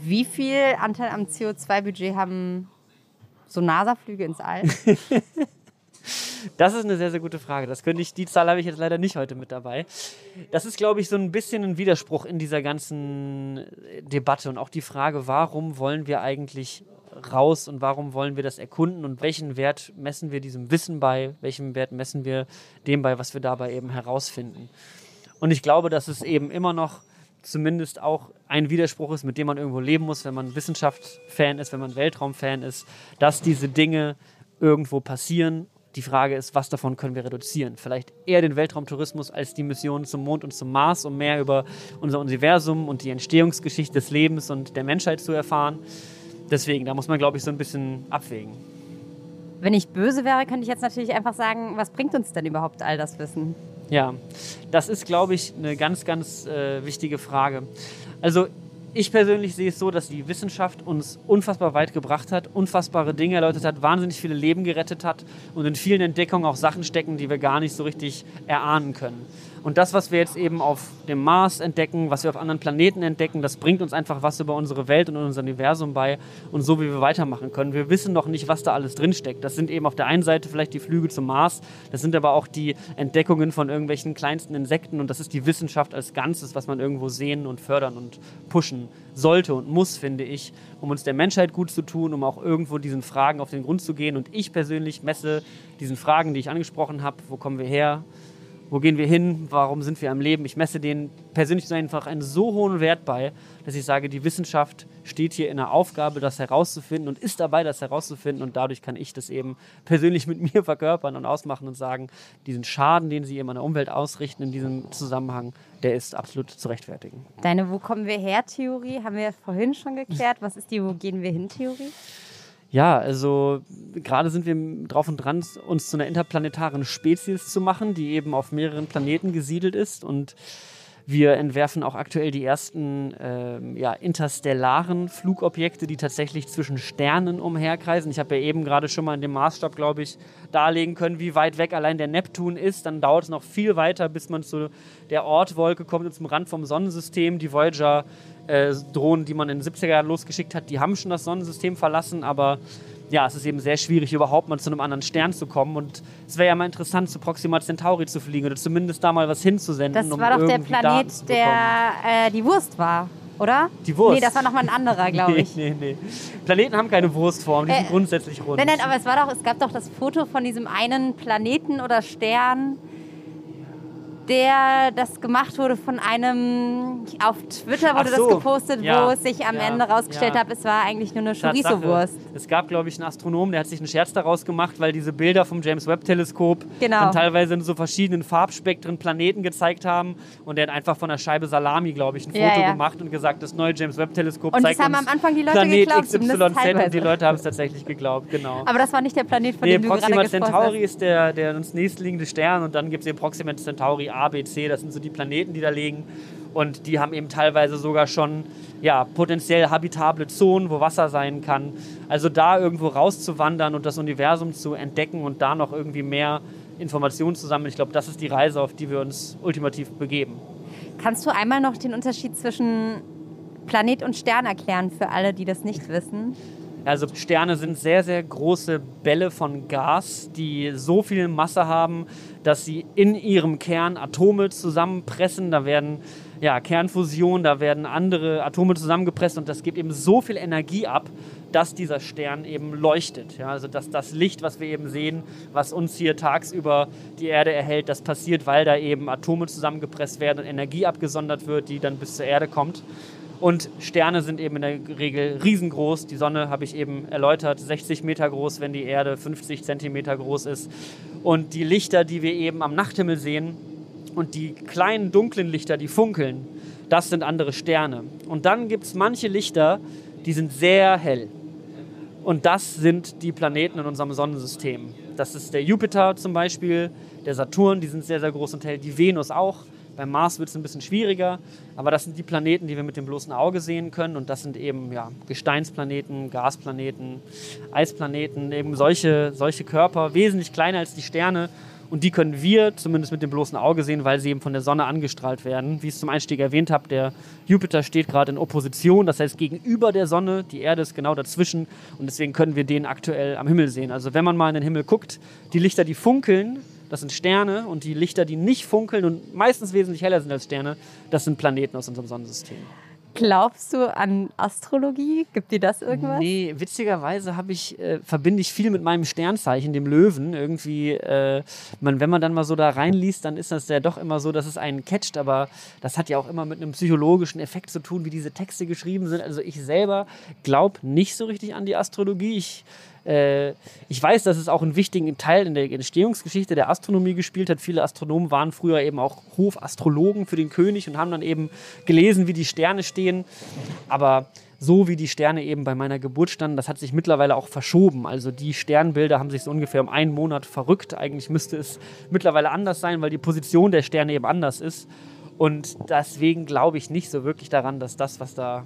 D: Wie viel Anteil am CO2-Budget haben so NASA-Flüge ins All?
C: Das ist eine sehr, sehr gute Frage. Das könnte ich, die Zahl habe ich jetzt leider nicht heute mit dabei. Das ist, glaube ich, so ein bisschen ein Widerspruch in dieser ganzen Debatte und auch die Frage, warum wollen wir eigentlich raus und warum wollen wir das erkunden und welchen Wert messen wir diesem Wissen bei, welchen Wert messen wir dem bei, was wir dabei eben herausfinden. Und ich glaube, dass es eben immer noch zumindest auch ein Widerspruch ist, mit dem man irgendwo leben muss, wenn man Wissenschaftsfan ist, wenn man Weltraumfan ist, dass diese Dinge irgendwo passieren. Die Frage ist, was davon können wir reduzieren? Vielleicht eher den Weltraumtourismus als die Mission zum Mond und zum Mars, um mehr über unser Universum und die Entstehungsgeschichte des Lebens und der Menschheit zu erfahren. Deswegen, da muss man, glaube ich, so ein bisschen abwägen.
D: Wenn ich böse wäre, könnte ich jetzt natürlich einfach sagen, was bringt uns denn überhaupt all das Wissen?
C: Ja, das ist, glaube ich, eine ganz, ganz äh, wichtige Frage. Also ich persönlich sehe es so, dass die Wissenschaft uns unfassbar weit gebracht hat, unfassbare Dinge erläutert hat, wahnsinnig viele Leben gerettet hat und in vielen Entdeckungen auch Sachen stecken, die wir gar nicht so richtig erahnen können. Und das, was wir jetzt eben auf dem Mars entdecken, was wir auf anderen Planeten entdecken, das bringt uns einfach was über unsere Welt und unser Universum bei und so, wie wir weitermachen können. Wir wissen noch nicht, was da alles drinsteckt. Das sind eben auf der einen Seite vielleicht die Flüge zum Mars, das sind aber auch die Entdeckungen von irgendwelchen kleinsten Insekten und das ist die Wissenschaft als Ganzes, was man irgendwo sehen und fördern und pushen sollte und muss, finde ich, um uns der Menschheit gut zu tun, um auch irgendwo diesen Fragen auf den Grund zu gehen. Und ich persönlich messe diesen Fragen, die ich angesprochen habe, wo kommen wir her, wo gehen wir hin, warum sind wir am Leben. Ich messe denen persönlich einfach einen so hohen Wert bei, dass ich sage, die Wissenschaft steht hier in der Aufgabe, das herauszufinden und ist dabei, das herauszufinden. Und dadurch kann ich das eben persönlich mit mir verkörpern und ausmachen und sagen, diesen Schaden, den sie eben an der Umwelt ausrichten in diesem Zusammenhang, der ist absolut zu rechtfertigen.
D: Deine Wo kommen wir her Theorie haben wir vorhin schon geklärt. Was ist die Wo gehen wir hin Theorie?
C: Ja, also gerade sind wir drauf und dran, uns zu einer interplanetaren Spezies zu machen, die eben auf mehreren Planeten gesiedelt ist und wir entwerfen auch aktuell die ersten ähm, ja, interstellaren Flugobjekte, die tatsächlich zwischen Sternen umherkreisen. Ich habe ja eben gerade schon mal in dem Maßstab, glaube ich, darlegen können, wie weit weg allein der Neptun ist. Dann dauert es noch viel weiter, bis man zu der Ortwolke kommt und zum Rand vom Sonnensystem. Die Voyager äh, Drohnen, die man in den 70er Jahren losgeschickt hat, die haben schon das Sonnensystem verlassen, aber ja, es ist eben sehr schwierig, überhaupt mal zu einem anderen Stern zu kommen. Und es wäre ja mal interessant, zu Proxima Centauri zu fliegen oder zumindest da mal was hinzusenden.
D: Das um war doch der Planet, der äh, die Wurst war, oder?
C: Die Wurst?
D: Nee, das war nochmal ein anderer, glaube ich.
C: nee, nee, nee. Planeten haben keine Wurstform, die äh, sind grundsätzlich rund.
D: Nein, nein, aber es, war doch, es gab doch das Foto von diesem einen Planeten oder Stern der das gemacht wurde von einem, auf Twitter wurde so, das gepostet, ja, wo es sich am ja, Ende rausgestellt ja. hat, es war eigentlich nur eine Chorizo-Wurst.
C: Es gab, glaube ich, einen Astronom, der hat sich einen Scherz daraus gemacht, weil diese Bilder vom James Webb-Teleskop
D: genau.
C: dann teilweise in so verschiedenen Farbspektren Planeten gezeigt haben und der hat einfach von der Scheibe Salami, glaube ich, ein Foto gemacht und gesagt, das neue James Webb-Teleskop zeigt
D: das haben
C: uns
D: am Anfang die Leute
C: Planet
D: geglaubt,
C: XYZ und die Leute haben es tatsächlich geglaubt, genau.
D: Aber das war nicht der Planet, von nee, dem du
C: Proxima
D: gerade
C: gesprochen hast. Proxima Centauri ist der, der uns nächstliegende Stern und dann gibt es den Proxima Centauri A, B, C, das sind so die Planeten, die da liegen. Und die haben eben teilweise sogar schon ja, potenziell habitable Zonen, wo Wasser sein kann. Also da irgendwo rauszuwandern und das Universum zu entdecken und da noch irgendwie mehr Informationen zu sammeln, ich glaube, das ist die Reise, auf die wir uns ultimativ begeben.
D: Kannst du einmal noch den Unterschied zwischen Planet und Stern erklären für alle, die das nicht wissen?
C: Also Sterne sind sehr, sehr große Bälle von Gas, die so viel Masse haben, dass sie in ihrem Kern Atome zusammenpressen. Da werden ja, Kernfusion, da werden andere Atome zusammengepresst und das gibt eben so viel Energie ab, dass dieser Stern eben leuchtet. Ja, also dass das Licht, was wir eben sehen, was uns hier tagsüber die Erde erhält, das passiert, weil da eben Atome zusammengepresst werden und Energie abgesondert wird, die dann bis zur Erde kommt. Und Sterne sind eben in der Regel riesengroß. Die Sonne habe ich eben erläutert, 60 Meter groß, wenn die Erde 50 Zentimeter groß ist. Und die Lichter, die wir eben am Nachthimmel sehen und die kleinen dunklen Lichter, die funkeln, das sind andere Sterne. Und dann gibt es manche Lichter, die sind sehr hell. Und das sind die Planeten in unserem Sonnensystem. Das ist der Jupiter zum Beispiel, der Saturn, die sind sehr, sehr groß und hell, die Venus auch. Beim Mars wird es ein bisschen schwieriger, aber das sind die Planeten, die wir mit dem bloßen Auge sehen können. Und das sind eben ja, Gesteinsplaneten, Gasplaneten, Eisplaneten, eben solche, solche Körper, wesentlich kleiner als die Sterne. Und die können wir zumindest mit dem bloßen Auge sehen, weil sie eben von der Sonne angestrahlt werden. Wie ich es zum Einstieg erwähnt habe, der Jupiter steht gerade in Opposition, das heißt gegenüber der Sonne. Die Erde ist genau dazwischen und deswegen können wir den aktuell am Himmel sehen. Also wenn man mal in den Himmel guckt, die Lichter, die funkeln, das sind Sterne und die Lichter, die nicht funkeln und meistens wesentlich heller sind als Sterne, das sind Planeten aus unserem Sonnensystem.
D: Glaubst du an Astrologie? Gibt dir das irgendwas?
C: Nee, witzigerweise ich, äh, verbinde ich viel mit meinem Sternzeichen, dem Löwen. Irgendwie, äh, man, wenn man dann mal so da reinliest, dann ist das ja doch immer so, dass es einen catcht, aber das hat ja auch immer mit einem psychologischen Effekt zu tun, wie diese Texte geschrieben sind. Also ich selber glaube nicht so richtig an die Astrologie. Ich äh, ich weiß, dass es auch einen wichtigen Teil in der Entstehungsgeschichte der Astronomie gespielt hat. Viele Astronomen waren früher eben auch Hofastrologen für den König und haben dann eben gelesen, wie die Sterne stehen. Aber so wie die Sterne eben bei meiner Geburt standen, das hat sich mittlerweile auch verschoben. Also die Sternbilder haben sich so ungefähr um einen Monat verrückt. Eigentlich müsste es mittlerweile anders sein, weil die Position der Sterne eben anders ist. Und deswegen glaube ich nicht so wirklich daran, dass das, was da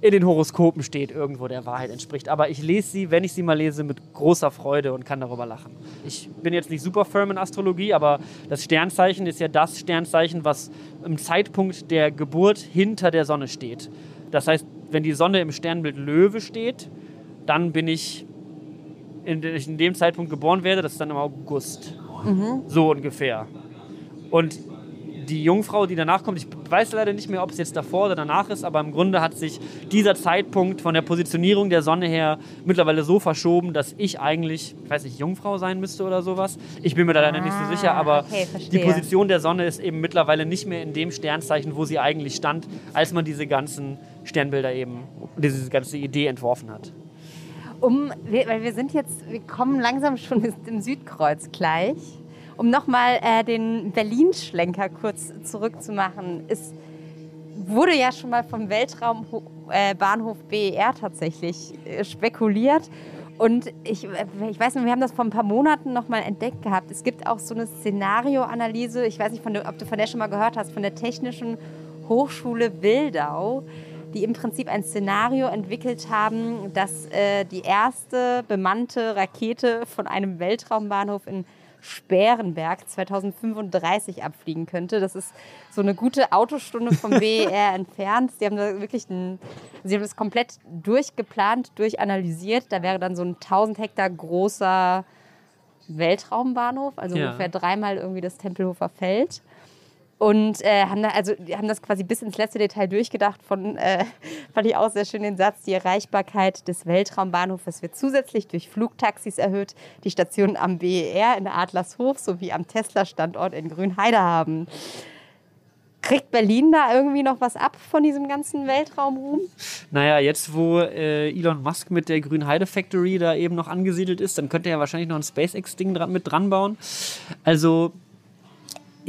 C: in den Horoskopen steht, irgendwo der Wahrheit entspricht. Aber ich lese sie, wenn ich sie mal lese, mit großer Freude und kann darüber lachen. Ich bin jetzt nicht super firm in Astrologie, aber das Sternzeichen ist ja das Sternzeichen, was im Zeitpunkt der Geburt hinter der Sonne steht. Das heißt, wenn die Sonne im Sternbild Löwe steht, dann bin ich in, dem Zeitpunkt geboren werde, das ist dann im August. Mhm. So ungefähr. Und die Jungfrau, die danach kommt, ich weiß leider nicht mehr, ob es jetzt davor oder danach ist, aber im Grunde hat sich dieser Zeitpunkt von der Positionierung der Sonne her mittlerweile so verschoben, dass ich eigentlich, ich weiß nicht, Jungfrau sein müsste oder sowas. Ich bin mir da leider ah, nicht so sicher, aber okay, die Position der Sonne ist eben mittlerweile nicht mehr in dem Sternzeichen, wo sie eigentlich stand, als man diese ganzen Sternbilder eben, diese ganze Idee entworfen hat.
D: Um, weil wir sind jetzt, wir kommen langsam schon im Südkreuz gleich. Um nochmal äh, den Berlin-Schlenker kurz zurückzumachen, es wurde ja schon mal vom Weltraumbahnhof äh, BER tatsächlich äh, spekuliert. Und ich, äh, ich weiß nicht, wir haben das vor ein paar Monaten nochmal entdeckt gehabt. Es gibt auch so eine Szenarioanalyse, ich weiß nicht, der, ob du von der schon mal gehört hast, von der Technischen Hochschule Wildau, die im Prinzip ein Szenario entwickelt haben, dass äh, die erste bemannte Rakete von einem Weltraumbahnhof in Sperrenberg 2035 abfliegen könnte. Das ist so eine gute Autostunde vom BER entfernt. Sie haben da wirklich ein, sie haben das komplett durchgeplant, durchanalysiert. Da wäre dann so ein 1000 Hektar großer Weltraumbahnhof, also ja. ungefähr dreimal irgendwie das Tempelhofer Feld und äh, haben, da, also, haben das quasi bis ins letzte Detail durchgedacht. Von, äh, fand ich auch sehr schön den Satz, die Erreichbarkeit des Weltraumbahnhofes wird zusätzlich durch Flugtaxis erhöht, die Stationen am BER in Adlershof sowie am Tesla-Standort in Grünheide haben. Kriegt Berlin da irgendwie noch was ab von diesem ganzen Weltraumruhm?
C: Naja, jetzt wo äh, Elon Musk mit der Grünheide Factory da eben noch angesiedelt ist, dann könnte er wahrscheinlich noch ein SpaceX-Ding mit dran bauen. Also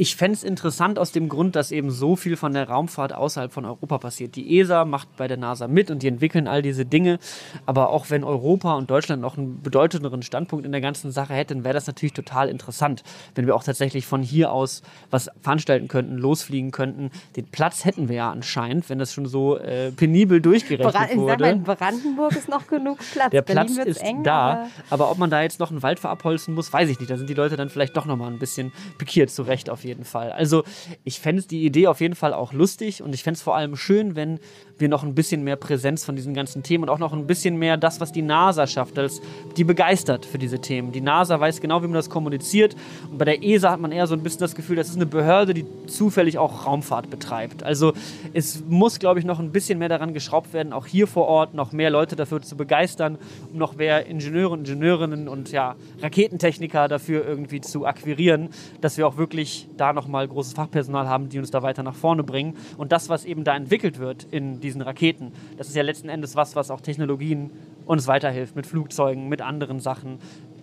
C: Ich fände es interessant aus dem Grund, dass eben so viel von der Raumfahrt außerhalb von Europa passiert. Die ESA macht bei der NASA mit und die entwickeln all diese Dinge. Aber auch wenn Europa und Deutschland noch einen bedeutenderen Standpunkt in der ganzen Sache hätten, wäre das natürlich total interessant, wenn wir auch tatsächlich von hier aus was veranstalten könnten, losfliegen könnten. Den Platz hätten wir ja anscheinend, wenn das schon so äh, penibel durchgerechnet
D: Bra
C: wurde.
D: Sag mal, in Brandenburg ist noch genug Platz.
C: Der
D: Berlin
C: Platz ist
D: eng,
C: da,
D: aber-
C: aber ob man da jetzt noch einen Wald verabholzen muss, weiß ich nicht. Da sind die Leute dann vielleicht doch nochmal ein bisschen pikiert, zu Recht auf jeden Fall. Also ich fände die Idee auf jeden Fall auch lustig und ich fände es vor allem schön, wenn wir noch ein bisschen mehr Präsenz von diesen ganzen Themen und auch noch ein bisschen mehr das, was die NASA schafft, als die begeistert für diese Themen. Die NASA weiß genau, wie man das kommuniziert und bei der ESA hat man eher so ein bisschen das Gefühl, das ist eine Behörde, die zufällig auch Raumfahrt betreibt. Also es muss, glaube ich, noch ein bisschen mehr daran geschraubt werden, auch hier vor Ort noch mehr Leute dafür zu begeistern, um noch mehr Ingenieure und Ingenieurinnen und ja, Raketentechniker dafür irgendwie zu akquirieren, dass wir auch wirklich da nochmal großes Fachpersonal haben, die uns da weiter nach vorne bringen. Und das, was eben da entwickelt wird in diesen Raketen, das ist ja letzten Endes was, was auch Technologien uns weiterhilft, mit Flugzeugen, mit anderen Sachen,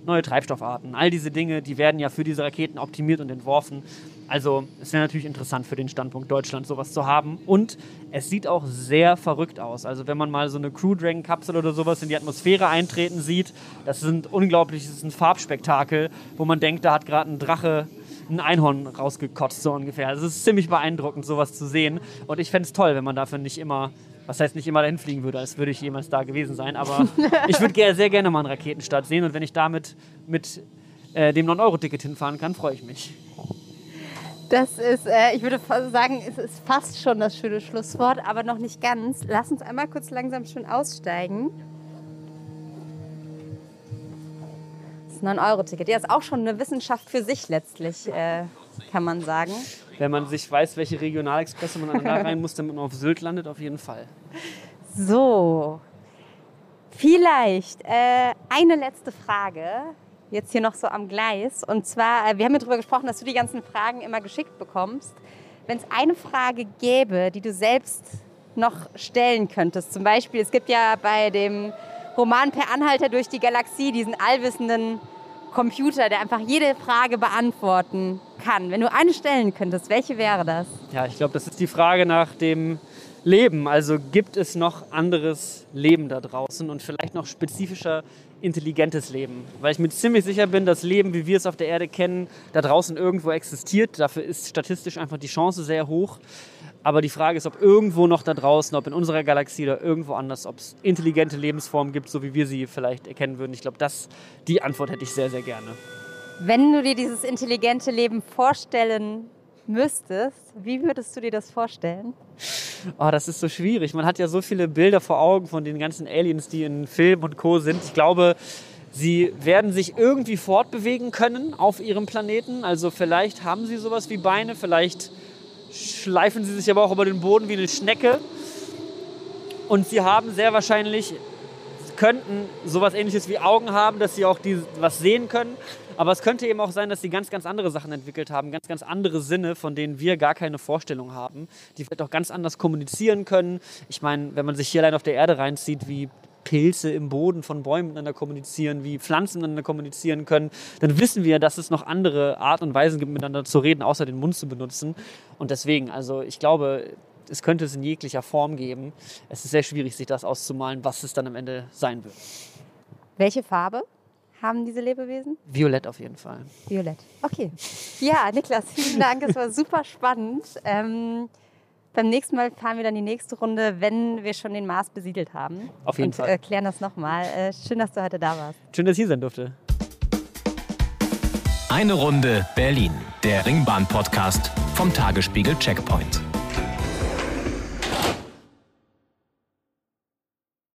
C: neue Treibstoffarten. All diese Dinge, die werden ja für diese Raketen optimiert und entworfen. Also es wäre natürlich interessant für den Standpunkt Deutschland, sowas zu haben. Und es sieht auch sehr verrückt aus. Also wenn man mal so eine Crew Dragon Kapsel oder sowas in die Atmosphäre eintreten sieht, das ist ein Farbspektakel, wo man denkt, da hat gerade ein Drache ein Einhorn rausgekotzt, so ungefähr. Also es ist ziemlich beeindruckend, sowas zu sehen. Und ich fände es toll, wenn man dafür nicht immer, was heißt nicht immer dahin fliegen würde, als würde ich jemals da gewesen sein. Aber ich würde sehr gerne mal einen Raketenstart sehen. Und wenn ich damit mit äh, dem 9-Euro-Ticket hinfahren kann, freue ich mich.
D: Das ist, äh, ich würde sagen, es ist fast schon das schöne Schlusswort, aber noch nicht ganz. Lass uns einmal kurz langsam schön aussteigen. Das 9-Euro-Ticket. Ja, ist auch schon eine Wissenschaft für sich letztlich, äh, kann man sagen.
C: Wenn man sich weiß, welche Regionalexpresse man da rein muss, damit man auf Sylt landet, auf jeden Fall.
D: So, vielleicht äh, eine letzte Frage, jetzt hier noch so am Gleis. Und zwar, äh, wir haben ja darüber gesprochen, dass du die ganzen Fragen immer geschickt bekommst. Wenn es eine Frage gäbe, die du selbst noch stellen könntest, zum Beispiel, es gibt ja bei dem Roman Per Anhalter durch die Galaxie diesen allwissenden Computer, der einfach jede Frage beantworten kann. Wenn du eine stellen könntest, welche wäre das?
C: Ja, ich glaube, das ist die Frage nach dem Leben. Also gibt es noch anderes Leben da draußen und vielleicht noch spezifischer intelligentes Leben? Weil ich mir ziemlich sicher bin, dass Leben, wie wir es auf der Erde kennen, da draußen irgendwo existiert. Dafür ist statistisch einfach die Chance sehr hoch. Aber die Frage ist, ob irgendwo noch da draußen, ob in unserer Galaxie oder irgendwo anders, ob es intelligente Lebensformen gibt, so wie wir sie vielleicht erkennen würden. Ich glaube, das, die Antwort hätte ich sehr, sehr gerne.
D: Wenn du dir dieses intelligente Leben vorstellen müsstest, wie würdest du dir das vorstellen?
C: Oh, das ist so schwierig. Man hat ja so viele Bilder vor Augen von den ganzen Aliens, die in Film und Co. sind. Ich glaube, sie werden sich irgendwie fortbewegen können auf ihrem Planeten. Also vielleicht haben sie sowas wie Beine, vielleicht schleifen sie sich aber auch über den Boden wie eine Schnecke. Und sie haben sehr wahrscheinlich, könnten sowas ähnliches wie Augen haben, dass sie auch die, was sehen können. Aber es könnte eben auch sein, dass sie ganz, ganz andere Sachen entwickelt haben, ganz, ganz andere Sinne, von denen wir gar keine Vorstellung haben, die vielleicht auch ganz anders kommunizieren können. Ich meine, wenn man sich hier allein auf der Erde reinzieht, wie Pilze im Boden von Bäumen miteinander kommunizieren, wie Pflanzen miteinander kommunizieren können, dann wissen wir, dass es noch andere Art und Weisen gibt, miteinander zu reden, außer den Mund zu benutzen. Und deswegen, also ich glaube, es könnte es in jeglicher Form geben. Es ist sehr schwierig, sich das auszumalen, was es dann am Ende sein wird.
D: Welche Farbe haben diese Lebewesen?
C: Violett auf jeden Fall.
D: Violett. Okay. Ja, Niklas, vielen Dank. Das war super spannend. Ähm, beim nächsten Mal fahren wir dann die nächste Runde, wenn wir schon den Mars besiedelt haben.
C: Auf jeden
D: und,
C: Fall.
D: Äh, klären das nochmal. Äh, schön, dass du heute da warst.
C: Schön, dass ich hier sein durfte.
B: Eine Runde Berlin, der Ringbahn-Podcast vom Tagesspiegel Checkpoint.